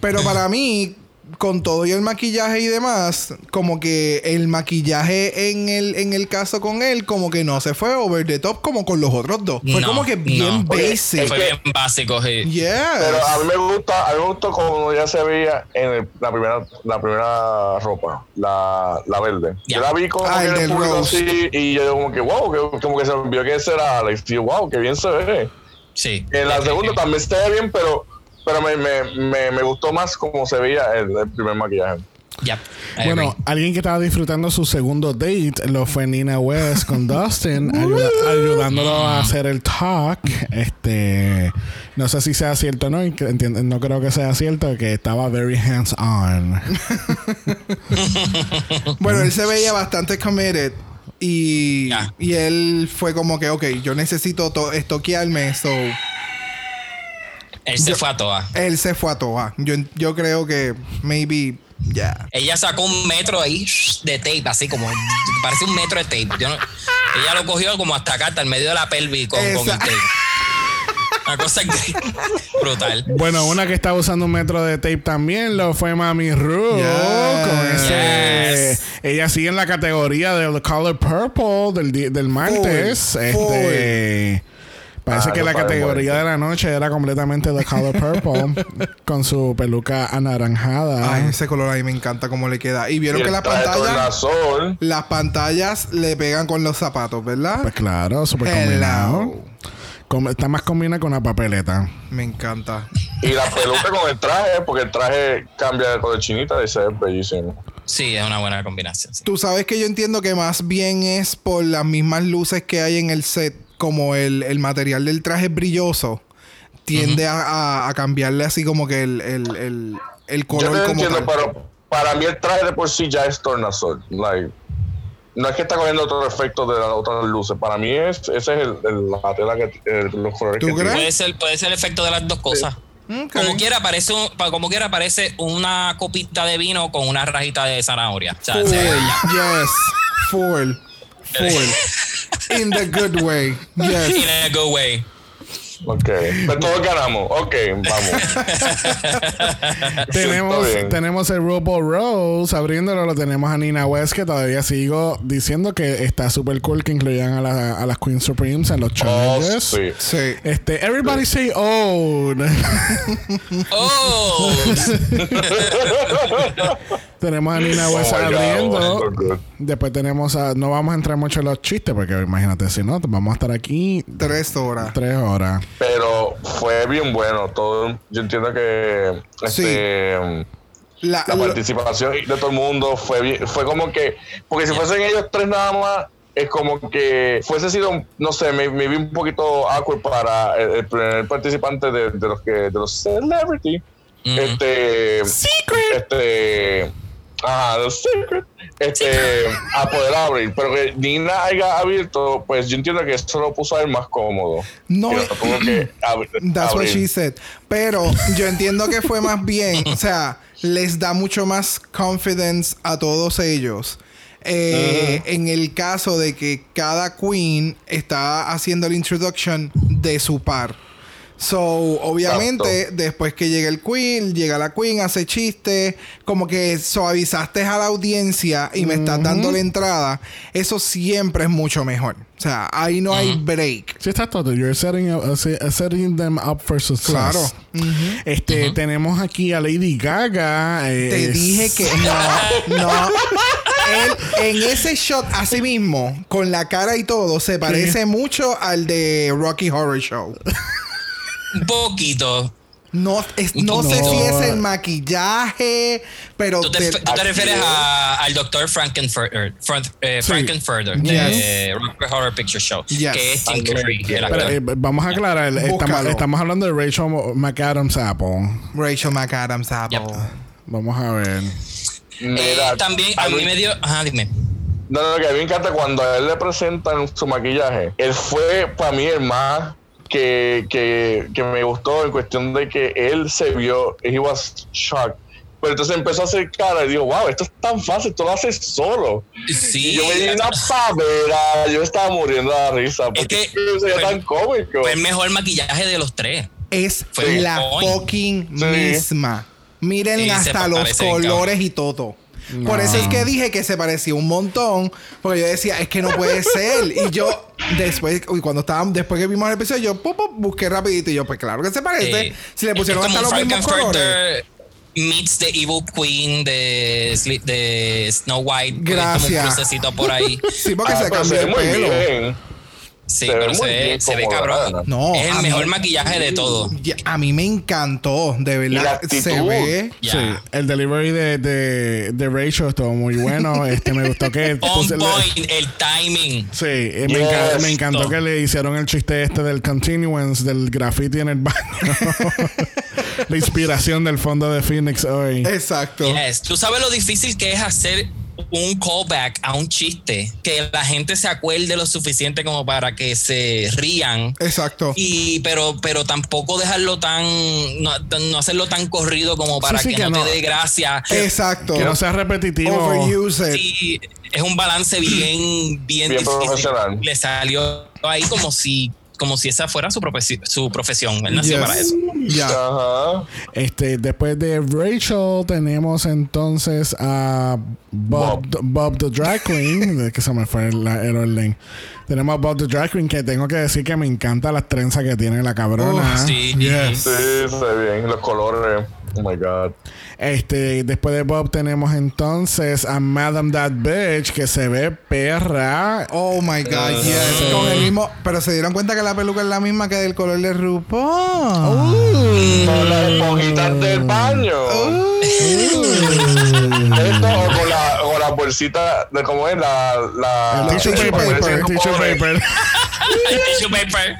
Pero para mí, con todo y el maquillaje y demás, como que el maquillaje en el, en el caso con él, como que no se fue over the top como con los otros dos. Fue No, como que bien no. Oye, basic. Fue bien básico. sí. Yeah. Pero a mí me gusta, a mí me gustó como ya se veía en el- la primera, la primera ropa, la, la verde. Yo la vi como Ah, que el en el del público así y yo como que wow, que, como que se me vio que ese era Alex. Y yo, wow, que bien se ve. Sí. En la segunda también se ve bien, pero, pero me, me, me, me gustó más como se veía el, el primer maquillaje. Yep. I Bueno, alguien que estaba disfrutando su segundo date lo fue Nina West con Dustin, ayuda- ayudándolo a hacer el talk. Este, no sé si sea cierto o no, no creo que sea cierto, que estaba very hands on. Bueno, él se veía bastante committed. Y, y él fue como que, ok, yo necesito to- estoquearme. So, Él se fue a toa. él se fue a toa. Yo, yo creo que maybe, ya. Ella sacó un metro ahí de tape, así como parece un metro de tape. Yo no- ella lo cogió como hasta acá, hasta el medio de la pelvis con, con el tape. Una cosa que- brutal. Bueno, una que estaba usando un metro de tape también lo fue Mami Ru. Yes. Con ese, Yes. Ella sigue en la categoría del Color Purple del, del martes. Este, parece Ah, que la categoría de la noche era completamente The Color Purple con su peluca anaranjada. Ay, ese color ahí me encanta cómo le queda. Y vieron Y que las pantallas, las pantallas le pegan con los zapatos, ¿verdad? Pues claro, súper combinado. Com- está más combinada con una papeleta. Me encanta. Y la peluca con el traje, porque el traje cambia de color chinita y se ve bellísimo. Sí, es una buena combinación. sí. Tú sabes que yo entiendo que más bien es por las mismas luces que hay en el set, como el, el material del traje es brilloso, tiende a, a- a cambiarle así como que el, el, el, el Yo color te como entiendo, tal. pero para mí el traje de por sí ya es tornasol. Like, no es que está cogiendo otro efecto de las otras luces. Para mí es, ese es el, el- la tela que el- los colores ¿Tú que. Puede ser, puede ser el efecto de las dos cosas. Como quiera parece un- como quiera parece una copita de vino con una rajita de zanahoria. O sea, Full, yes, full, full. In the good way, yes. In a good way. Ok. Pero todos ganamos. Ok, vamos. Tenemos, tenemos el RuPaul Rose abriéndolo, lo tenemos a Nina West que todavía sigo diciendo que está súper cool que incluyan a, la- a las Queen Supremes en los Oh, challenges. sí. Sí. Este, everybody say oh. Oh, tenemos a Nina West Oh God, abriendo. good. Después tenemos a. No vamos a entrar mucho en los chistes porque imagínate si no, vamos a estar aquí Tres horas. tres horas. Pero fue bien bueno. Todo, yo entiendo que este, La, la lo- participación de todo el mundo fue bien, fue como que, porque si fuesen ellos tres nada más, es como que fuese sido, no sé, me, me vi un poquito awkward para el, el primer participante de, de los que, de los celebrity. Ujú. Este, este, ajá, los secret, este, a poder abrir, pero que Nina haya abierto, pues yo entiendo que eso lo puso a él más cómodo. No, Que That's what she said. Pero yo entiendo que fue más bien, o sea, les da mucho más confidence a todos ellos. Eh, En el caso de que cada queen está haciendo el introduction de su par. So, obviamente, Exacto. después que llega el queen, llega la queen, hace chiste, como que suavizaste a la audiencia y me estás dando la entrada. Eso siempre es mucho mejor. O sea, ahí no hay break. Sí, está todo. You're setting, up- uh, uh, setting them up for success. Claro. Este, tenemos aquí a Lady Gaga. eh, Te dije que no, no. Él, en ese shot, así mismo, con la cara y todo, se parece mucho al de Rocky Horror Show. Un poquito. No, es- no, sé si es el maquillaje, pero ¿Tú te, te- tú te Así refieres es. a- al doctor Frankenfurter, Fran- eh, Sí. Frankenfurter Yes. de Rock Horror Picture Show, Yes. que es Tim Curry. eh, vamos a aclarar. Estamos, hablando de Rachel McAdams Apple. Rachel McAdams Apple. Yep. Vamos a ver. Mira, Eh, también a mí me dio. Ajá, dime. No, no, que a mí me encanta cuando a él le presentan su maquillaje. Él fue para mí el más que, que, que me gustó en cuestión de que él se vio, he was shocked. Pero entonces empezó a hacer cara y digo, wow, esto es tan fácil, tú lo haces solo. Sí. y yo me di una pavera, yo estaba muriendo de la risa. Porque que es que fue- tan cómico. Fue el mejor maquillaje de los tres. Es Fue la fucking Sí. misma. Miren Sí, hasta los colores y todo. Por eso es que dije que se parecía un montón. Porque yo decía, es que no puede ser. Y yo, después, uy, cuando estábamos, después que vimos el episodio, yo pop, pop, busqué rapidito. Y yo, pues claro que se parece. Eh, si le pusieron hasta los mismos colores. Meets the evil queen de, de Snow White. porque es Como Gracias. un crucecito por ahí. Sí, porque Ah, se cambió el pelo. bien. Sí, Se ve pero se muy ve, se cabrón. No, es el mejor mí- maquillaje de todo. A mí me encantó, de verdad. Se ve. Sí, el delivery de, de, de Rachel estuvo muy bueno. Este me gustó que On puse- point, el timing. Sí, eh, me, Yes. enca- me encantó que le hicieron el chiste este del continuance del graffiti en el baño. La inspiración del fondo de Phoenix hoy. Exacto. Yes. Tú sabes lo difícil que es hacer un callback a un chiste, que la gente se acuerde lo suficiente como para que se rían. Exacto. Y, pero, pero tampoco dejarlo tan, no, no hacerlo tan corrido como para sí, que, que no, no. te dé gracia. Exacto. Que no sea repetitivo. Overuse it. Sí, es un balance bien, bien, Bien difícil. profesional. Le salió ahí como si, como si esa fuera su, su profesión. Él nació Yes. para eso. Ya. Ajá. Este, después de Rachel tenemos entonces a Bob, Bob, the Drag Queen, que se me fue el, el orden. Tenemos a Bob the Drag Queen que tengo que decir que me encanta las trenzas que tiene la cabrona. Oh, Sí. Yes. Sí, se ve bien. Los colores. Oh my God. Este, después de Bob tenemos entonces a Madam That Bitch que se ve perra. Oh my God, yes. Con el mismo. Pero se dieron cuenta que la peluca es la misma que del color de RuPaul. Con las esponjitas del baño. Esto o con la, la bolsita de cómo es la. la El tissue paper, paper, el tissue paper. El tissue paper.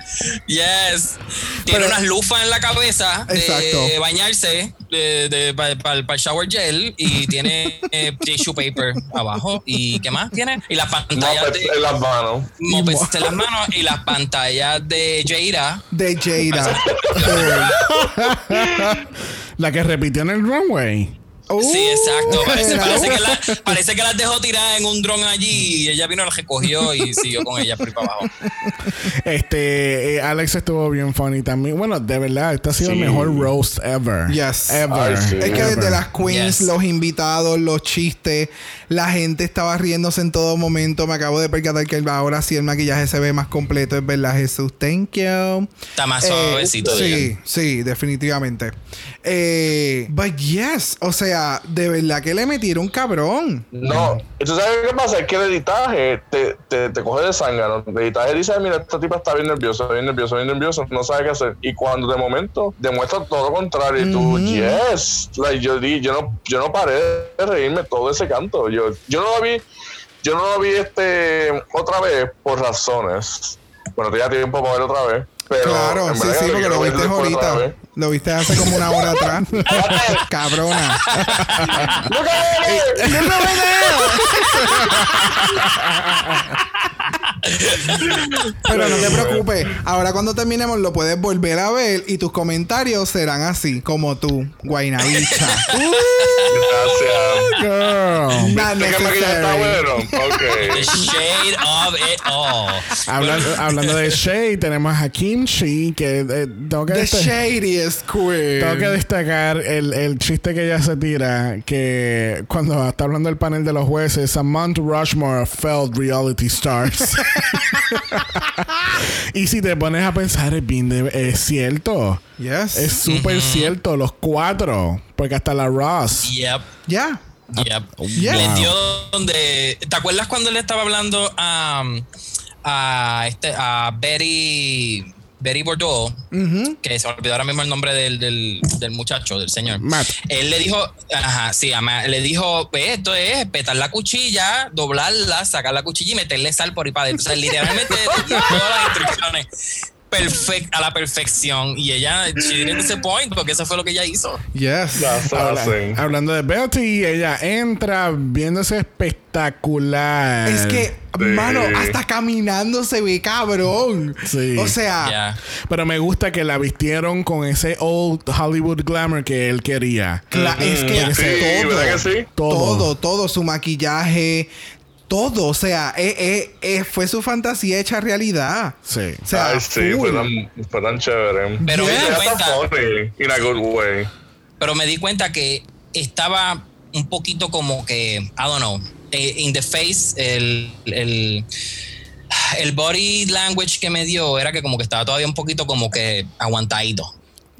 Yes. Tiene Pero- unas lufas en la cabeza de Exacto. bañarse para el shower gel y tiene eh, tissue paper abajo. ¿Y qué más tiene? Y las pantallas de en las manos. En las manos y las pantallas de Jada. De Jada. La que repitió en el runway. Uh, Sí, exacto. Parece, era- parece que la- parece que las dejó tiradas en un dron allí y ella vino, las recogió y siguió con ella por ahí para abajo. Este, eh, Alex estuvo bien funny también. Bueno, de verdad, este ha sido el mejor roast ever. Yes. Ever. Ay, sí. Es que ever. desde las queens, Yes. los invitados, los chistes, la gente estaba riéndose en todo momento. Me acabo de percatar que ahora sí el maquillaje se ve más completo. Es verdad, Jesús. Thank you. Está más Eh, suavecito. sí, sí, definitivamente. Eh, but yes, o sea, de verdad que le metieron cabrón. No, ¿tú sabes qué pasa? Es que el editaje te, te, te coge de zángano. El editaje dice, mira, esta tipa está bien nerviosa, bien nerviosa, bien nerviosa, no sabe qué hacer. Y cuando de momento demuestra todo lo contrario, y tú, yes. Like, yo, di, yo, no, yo no paré de reírme todo ese canto. Yo, yo no lo vi, yo no lo vi este otra vez por razones. Bueno, tenía tiempo para verlo otra vez. Pero claro, sí, sí, que porque lo viste ahorita. Lo viste hace como una hora atrás. Cabrona. Pero no te preocupes. Ahora cuando terminemos lo puedes volver a ver y tus comentarios serán así, como tú, Guainabicha. Gracias. Girl. Not. The shade of it all. Hablando, hablando de Shay, tenemos a Kimchi, que eh, tengo, que The desta- queen. tengo que destacar el, el chiste que ella se tira, que cuando está hablando del panel de los jueces, a Mount Rushmore failed reality stars. y si te pones a pensar, es bien de- es cierto. Yes. Es súper cierto, los cuatro. Porque hasta la Ross. Yep. Ya. Yep. Yeah. Le dio donde. ¿Te acuerdas cuando le estaba hablando a, a, este, a Betty, Betty Bordeaux? Que se me olvidó ahora mismo el nombre del, del, del muchacho, del señor. Matt. Él le dijo, ajá, sí, a Matt, le dijo, "Ve, esto es petar la cuchilla, doblarla, sacar la cuchilla y meterle sal por ahí para adentro. O sea, literalmente todas las instrucciones perfect, a la perfección. Y ella, she didn't disappoint, porque eso fue lo que ella hizo. Yes. Habla- hablando de Betty, ella entra viéndose espectacular. Es que, Sí. mano, hasta caminando se ve cabrón. Sí. O sea, Ya. Pero me gusta que la vistieron con ese old Hollywood glamour que él quería. cla- es que Mm, sí, todo, ¿verdad que sí? Todo. todo, todo, su maquillaje, todo, o sea, eh, eh, eh, fue su fantasía hecha realidad. Sí. O sea, Ay, sí, fue tan, fue tan chévere. Pero me di cuenta, funny, in a good way. pero me di cuenta que estaba un poquito como que, I don't know, in the face, el, el, el body language que me dio era que como que estaba todavía un poquito como que aguantadito.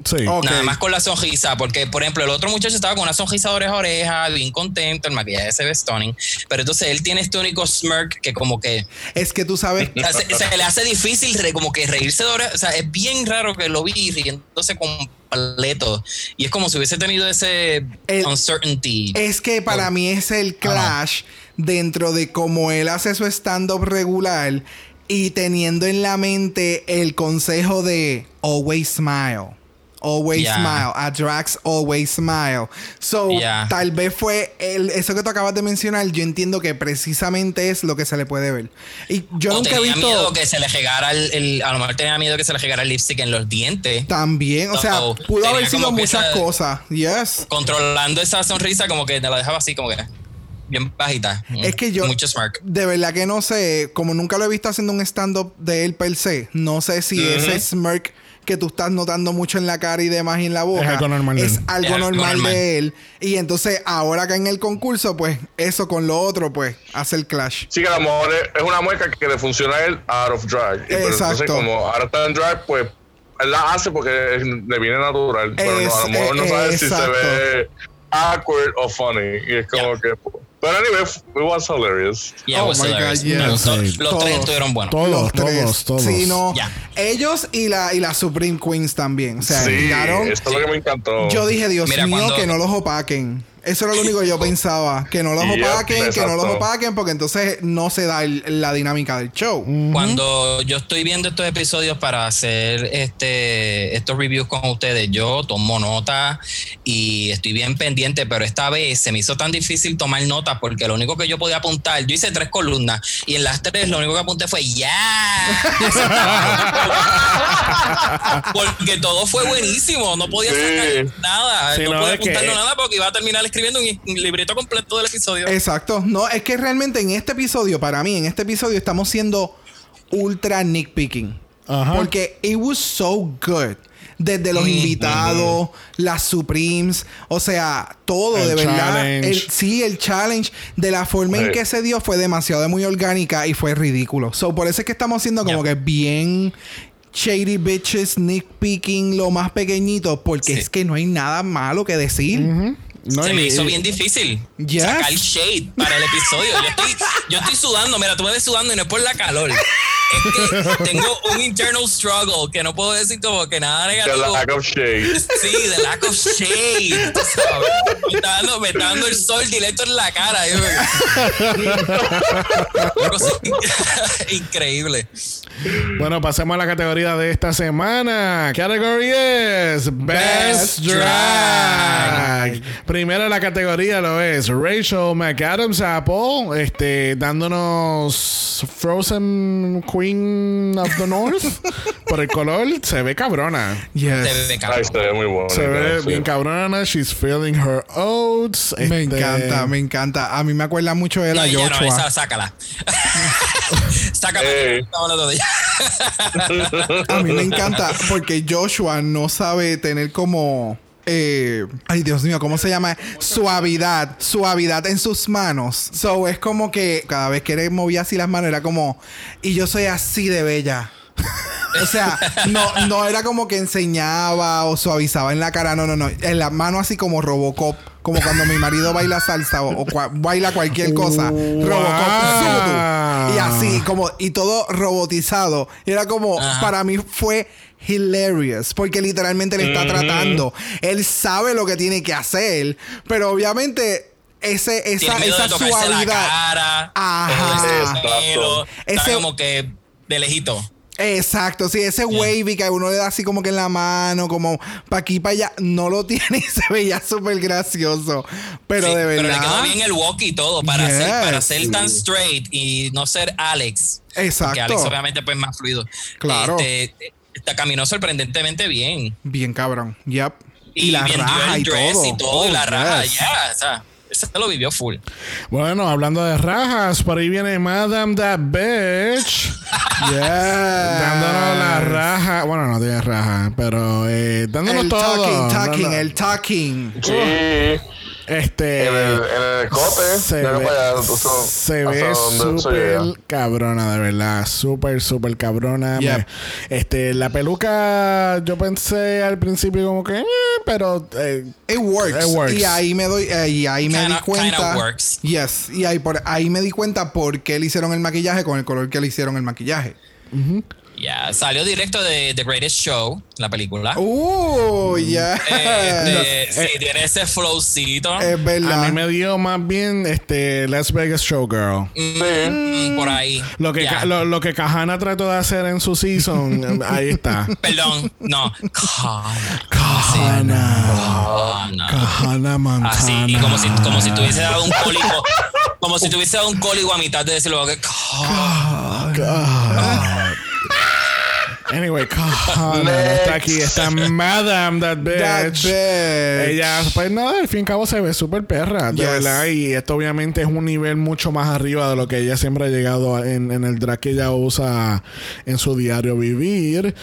Sí. Ok. Nada más con la sonrisa, porque por ejemplo el otro muchacho estaba con una sonrisa de oreja a oreja, bien contento, el maquillaje se ve stunning, pero entonces él tiene este único smirk que como que Es que tú sabes. se, se le hace difícil re- como que reírse de oreja, o sea, es bien raro que lo vi riéndose completo y es como si hubiese tenido ese El- uncertainty. Es que para mí es el clash dentro de cómo él hace su stand-up regular y teniendo en la mente el consejo de always smile. Always Ya. smile. A Drax always smile. So, Ya. tal vez fue el- eso que tú acabas de mencionar. Yo entiendo que precisamente es lo que se le puede ver. Y yo o nunca he visto. miedo que se le regara el, el- a lo mejor tenía miedo que se le regara el lipstick en los dientes. También, o sea, pudo haber sido muchas esa- cosas. Yes. Controlando esa sonrisa como que te la dejaba así como que bien bajita. Es que yo, Mucho smirk. de verdad que no sé, como nunca lo he visto haciendo un stand-up de él per se, no sé si ese smirk que tú estás notando mucho en la cara y demás y en la boca Es algo normal de es él. algo Es normal normal. de él. Y entonces ahora que en el concurso, pues eso con lo otro, pues hace el clash. Sí, que a lo mejor es, una mueca que le funciona a él out of drag. Y pero entonces, Exacto. como ahora está en drag, pues él la hace porque es- le viene natural. pero no, a lo Es- mejor no sabe si exacto. se ve awkward o funny. Y es como que. Pero anyway, it was hilarious. Yeah, Oh was my hilarious. God, yes. Me gustó. Sí. Los Todos. tres estuvieron buenos. Todos, Los tres. todos, todos. Sí, no. Ya. Ellos y la, y la Supreme Queens también. O sea, sí, esto es lo que me encantó. Yo dije, Dios Mira, mío, cuando- que no los opaquen. Eso era lo único que yo pensaba. Que no los Yep, opaquen, que no los opaquen, porque entonces no se da el- la dinámica del show. Cuando yo estoy viendo estos episodios para hacer este estos reviews con ustedes, yo tomo nota y estoy bien pendiente, pero esta vez se me hizo tan difícil tomar notas porque lo único que yo podía apuntar, yo hice tres columnas y en las tres lo único que apunté fue ya. porque todo fue buenísimo, no podía Sí. sacar nada, Sí, no, no, podía que- apuntarlo nada porque iba a terminar escribiendo un, un libreto completo del episodio. Exacto. No, es que realmente en este episodio, para mí, en este episodio estamos siendo ultra nitpicking. Ajá. Porque it was so good. Desde los invitados, las Supremes, o sea, todo El de verdad. El- sí, el challenge de la forma en Sí. que se dio fue demasiado muy orgánica y fue ridículo. So, por eso es que estamos haciendo como Yeah. que bien shady bitches, nitpicking, lo más pequeñito, porque Sí. es que no hay nada malo que decir. No, se me hizo bien difícil Yes. sacar shade para el episodio. Yo estoy, yo estoy sudando, mira, tú me ves sudando y no es por la calor. Es que tengo un internal struggle que no puedo decir como que nada The negativo. lack of shade. Sí, the lack of shade. Me está dando, me está dando el sol directo en la cara. Una cosa Increíble. Bueno, pasemos a la categoría de esta semana. Category es Best Best Drag. Primero la categoría lo es Rachel McAdams Apple, este, dándonos Frozen Queen of the North por el color. Se ve cabrona. Yes. Ve Ay, se ve muy bueno. Se ve sí. bien cabrona. She's feeling her oats. Me Este, encanta, me encanta. A mí me acuerda mucho de la No, ya no, Joshua. esa, sácala. sácala. Ey. Estamos hablando de ella. A mí me encanta porque Joshua no sabe tener como. Eh, ay, Dios mío, ¿cómo se llama? Suavidad. Suavidad en sus manos. So es como que cada vez que él movía así las manos era como. Y yo soy así de bella. O sea, no, no era como que enseñaba o suavizaba en la cara, no, no, no. En la mano así como Robocop, como cuando mi marido baila salsa o, o cua- baila cualquier cosa. Robocop, y así, como, y todo robotizado. Y era como, Ajá. para mí fue hilarious, porque literalmente le está tratando. Él sabe lo que tiene que hacer, pero obviamente ese, esa, esa de tocarse la suavidad. cara. Ajá. pelo. Ese- como que de lejito. Exacto, sí, ese wavy que a uno le da así como que en la mano, como para aquí para allá, no lo tiene y se veía súper gracioso. Pero Sí, de verdad. Pero le quedó bien el walk y todo para, Yes. ser, para ser tan straight y no ser Alex. Exacto. Porque Alex obviamente pues más fluido. Claro. Este, caminó sorprendentemente bien. Bien cabrón. Yep. Y, Y, la raja el y dress todo. y todo. y Oh, la raja, yes. ya. o sea, ese se lo vivió full. Bueno, hablando de rajas, por ahí viene Madame That Bitch. Yes. Dándonos la raja. Bueno, no tiene raja, pero eh, dándonos El todo. talking, talking, Dando- el talking. Sí. Este. En el, en el se ve, allá, son- se hasta ve súper cabrona, de verdad. Súper, súper cabrona. Yeah. Me- este, la peluca, yo pensé al principio como que, eh, pero eh, It works. It works. Y ahí me doy, eh, y ahí me Kinda- di cuenta. works. Yes. Y ahí por ahí me di cuenta por qué le hicieron el maquillaje con el color que le hicieron el maquillaje. Ya, salió directo de The Greatest Show, la película. Uh, ya. Eh, este, sí, tiene ese flowcito. es verdad. a mí me dio más bien este Las Vegas Showgirl. Mm, por ahí. Lo que, lo, lo que Kahana trató de hacer en su season, ahí está. Perdón, no. Kahana. Kahana. Kahana. Kahana Montana. Así, y como si, como si tuviese dado un cólico. Como si tuviese dado un cólico a mitad de decirlo. que- God. Anyway, no está aquí. Está Madame That Bitch. That bitch. Ella, pues nada, al fin y al cabo se ve súper perra, de Yes. verdad. Y esto obviamente es un nivel mucho más arriba de lo que ella siempre ha llegado en, en el drag que ella usa en su diario vivir.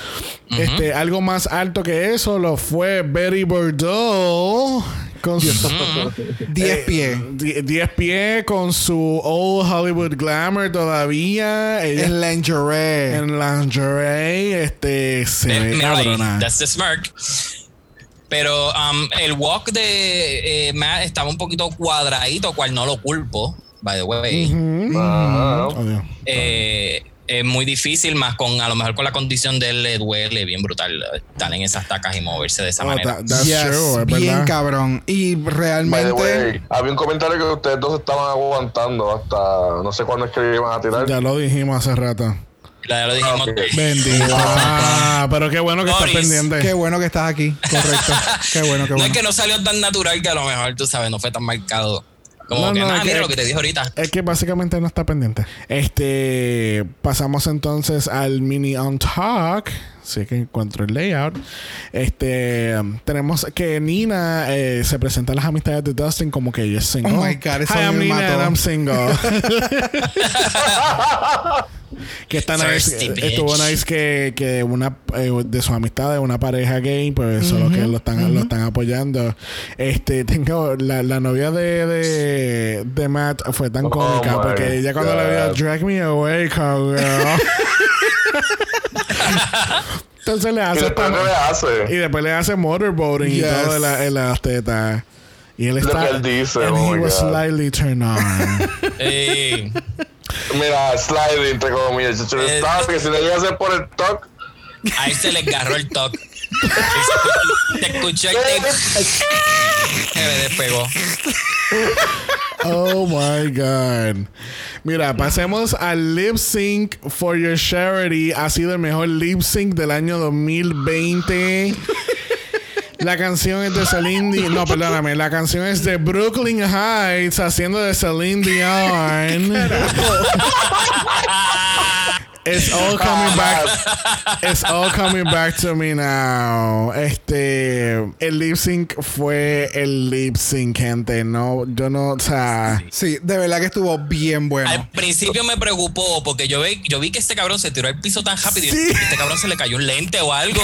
Este, algo más alto que eso lo fue Betty Bordeaux con su 10 pies. die- 10 pies con su Old Hollywood Glamour todavía. Ella En lingerie. en lingerie, este, se Eh, ve cabrona. That's the smirk. Pero um, el walk de eh, Matt estaba un poquito cuadradito, cual no lo culpo, by the way. Oh. Eh, es muy difícil, más con a lo mejor con la condición de él le duele bien brutal estar en esas tacas y moverse de esa Oh, manera. that- that's Yes, true, es bien verdad. cabrón. Y realmente. way, había un comentario que ustedes dos estaban aguantando hasta no sé cuándo es que iban a tirar. Ya lo dijimos hace rato. Ya, ya lo dijimos. Ok. Bendito. Ah, pero qué bueno que estás pendiente. Qué bueno que estás aquí. Correcto. Qué bueno, qué No bueno. es que no salió tan natural que a lo mejor, tú sabes, no fue tan marcado. Como No, que, no, nada, es que- lo que te dije ahorita. Es que básicamente no está pendiente. Este, pasamos entonces al mini on talk. Sí que encuentro el layout. Este, um, tenemos que Nina eh, se presenta a las amistades de Dustin como que ella es single. Oh my God, eso Hi, I'm Nina mató. and I'm single. que está nice, estuvo nice que, que una eh, de sus amistades, una pareja gay, pues son los que lo están, lo están apoyando. Este, tengo la, la novia de, de, de Matt fue tan Oh cómica porque ella cuando la vio God. Drag Me Away, cowgirl. Entonces le ¿Y hace después esta- qué le hace? y después le hace motorboating y todo en, la- en las tetas. Y él Lo está. que él dice, and oh he was God. slightly turned on. Mira, slide entre comillas. Chucho, Eh, estaba que si le llega a hacer por el talk, ahí se le agarró el toque. Te escuché el Se me despegó. oh my God. Mira, pasemos al lip sync for your charity. Ha sido el mejor lip sync del año 2020. La canción es de Celine Dion. No, perdóname. La canción es de Brooklyn Heights haciendo de Celine Dion. It's all coming back. It's all coming back to me now. Este, el lip sync fue el lip sync, gente. No, yo no, o sea, Sí, de verdad que estuvo bien bueno. Al principio me preocupó porque yo vi, yo vi que este cabrón se tiró al piso tan rápido Sí. y este cabrón se le cayó un lente o algo.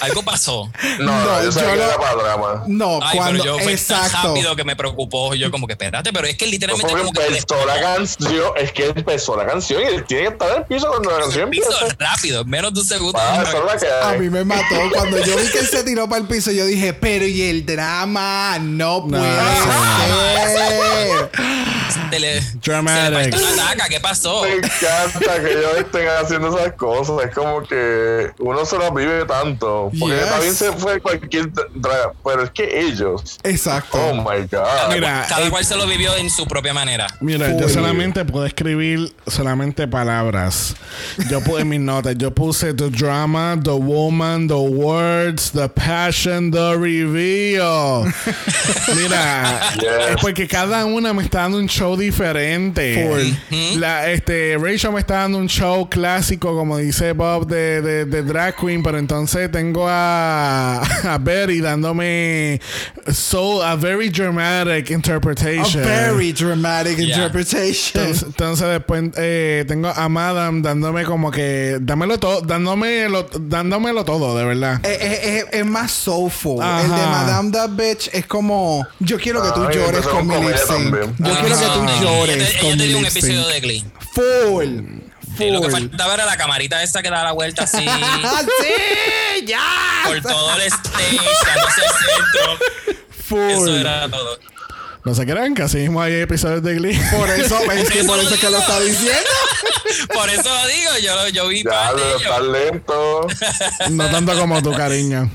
Algo pasó. no, No, no, yo sabía yo que lo-. No, Ay, cuando. pero yo fue tan Exacto. rápido que me preocupó. Yo como que espérate, pero es que literalmente Porque como que empezó la canción, es que empezó la canción y él tiene que estar en el piso cuando la canción el piso rápido, en menos de un segundo. Ah, A mí me mató. Cuando yo vi que él se tiró para el piso, yo dije, pero ¿y el drama? No puede ser. Se le, Dramatics. se le partió una taca, ¿qué pasó? Me encanta que ellos estén haciendo esas cosas. Es como que uno se las vive tanto. Porque Yes. también se fue cualquier pero es que ellos. Exacto. Oh my God. mira, Cada eh, cual se lo vivió en su propia manera. Mira, yo Full. solamente puedo escribir solamente palabras. Yo puse mis notas, yo puse the drama, the woman, the words, the passion, the reveal. Mira, Yes. es porque cada una me está dando un show diferente. Full. La, este, Rachel me está dando un show clásico, como dice Bob, de, de, de Drag Queen, pero entonces tengo a, a Betty dándome so, a very dramatic A interpretation. very dramatic Yeah. interpretation. Entonces, entonces después eh, tengo a Madame dándome como que dámelo todo, dándome lo, dándomelo todo, de verdad. Es, es- es- es más soulful. Ajá. El de Madame That Bitch es como yo quiero que tú Ay, llores con mi lip. Yo quiero que tú llores Ella, te- con ella tenía un episodio de Glee. Full. Sí, lo que Full. faltaba era la camarita esa que da la vuelta así ¡Ah, sí! ¡Ya! por todo el stage, dándose al centro. Full. Eso era todo. No se crean que así mismo hay episodios de Glee. Por eso, es que por eso es que lo está diciendo. Por eso lo digo, yo, yo vi Ya, está lento. no tanto como tu cariño.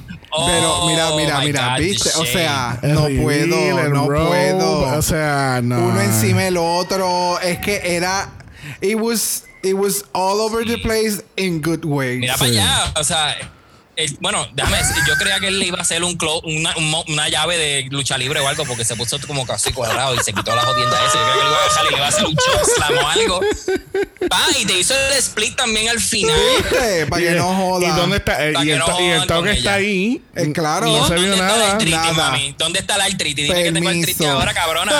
Pero mira, Oh, mira, mira, God, ¿viste? O sea, no reveal, puedo, no robe, puedo. O sea, no. Uno encima del otro. Es que era. It was, it was all over the place in good ways. Mira para allá, o sea, bueno, déjame decir, yo creía que él le iba a hacer un clo- una, un una llave de lucha libre o algo porque se puso como casi cuadrado y se quitó la jodienda esa. Yo creía que le iba a dejar y le iba a hacer un slam o algo. Ah, y te hizo el split también al final. ¿Viste? Para Y- que no joda. ¿Y dónde está? eh, y, el, no y el toque está ahí. Eh, claro. No se ¿Dónde vio está la nada. artritis, Nada. mami? ¿Dónde está la artritis? Dime que tengo artritis ahora, cabrona.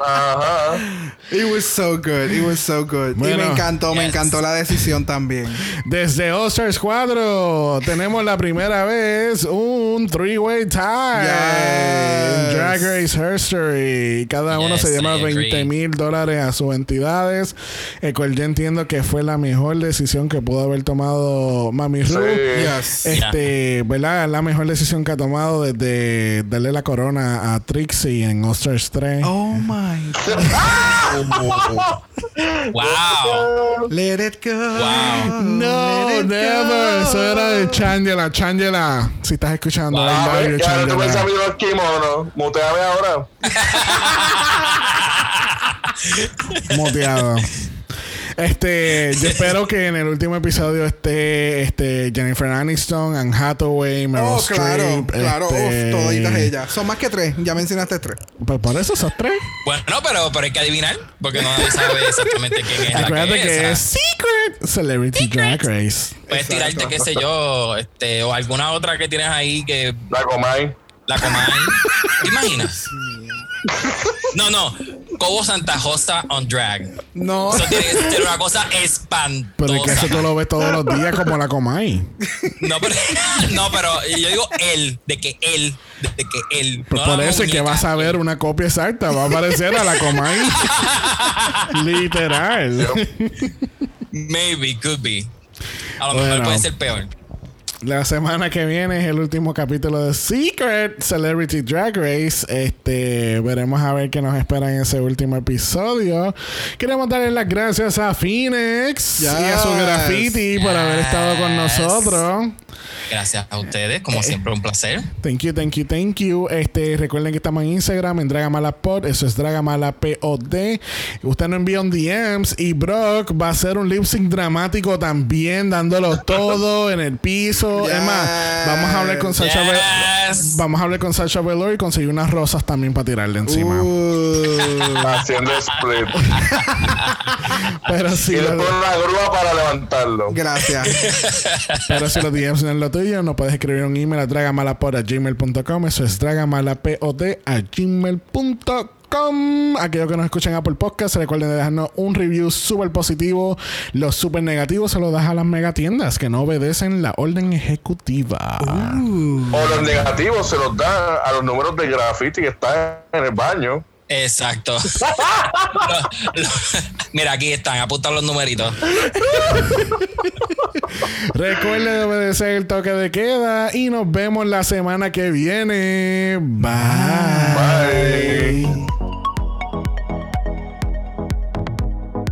Ajá. It was so good. It was so good. y me encantó, me encantó la decisión también. Desde 4 tenemos la primera vez un three-way tie Yes. Drag Race History. Cada uno se lleva I agree. 20 mil dólares a sus entidades. El cual yo entiendo que fue la mejor decisión que pudo haber tomado Mami Ru. Yes. Este, ¿verdad? La mejor decisión que ha tomado desde darle la corona a Trixie en All-Stars 3. Oh my God. Wow. Let it go. Wow. No, never. Eso era de Changela. Changela, si estás escuchando, I A love you, ya no sabes los kimonos. Muteame ahora. Muteado. Este, yo espero que en el último episodio esté este, Jennifer Aniston, Anne Hathaway, Meryl Oh, claro, Streep, claro. este, Uf, toditas ellas. Son más que tres. Ya mencionaste tres. Pues por eso esos tres. Bueno, pero, pero hay que adivinar porque no nadie sabe exactamente quién es. la Acuérdate que, o es Secret Celebrity Drag Race. Puedes tirarte, qué sé yo, este, o alguna otra que tienes ahí que La comay. la comáis. ¿Te imaginas? No, no. Cobo Santa Rosa on drag. No. Eso tiene que ser una cosa espantosa. Pero es que eso tú lo ves todos los días como la Comay. No, pero, no, pero yo digo él, de que él, de que él. Pues no por eso es que vas a ver una copia exacta. Va a aparecer a la Comay. Literal. Maybe, could be. A lo Bueno. mejor puede ser peor. La semana que viene es el último capítulo de Secret Celebrity Drag Race. Este, veremos a ver qué nos espera en ese último episodio. Queremos darle las gracias a Phoenix y a su Yes. graffiti por haber estado con nosotros. Gracias a ustedes, como siempre, un placer. Thank you, thank you, thank you. Este, recuerden que estamos en Instagram, en Dragamalapod. Eso es Dragamalapod. Usted nos envía un DMs y Brock va a hacer un lip sync dramático también, dándolo todo en el piso. Es más, vamos a hablar con Sasha Ve- Yes. Vamos a hablar con Sasha Velour y conseguir unas rosas también para tirarle encima. Uh, Haciendo split. Pero Y si, después lo- una grúa para levantarlo. gracias. pero si los DMs no es lo tuyo, nos puedes escribir un email a dragamalapod.gmail.com. Eso es dragamalapod a gmail.com. Aquellos que nos escuchan Apple Podcast, recuerden de dejarnos un review súper positivo. Los súper negativos se los das a las megatiendas que no obedecen la orden ejecutiva. O los negativos se los dan a los números de graffiti que están en el baño. Exacto. Lo- lo- Mira, aquí están, apuntan los numeritos. Recuerden de obedecer el toque de queda y nos vemos la semana que viene. Bye. Bye.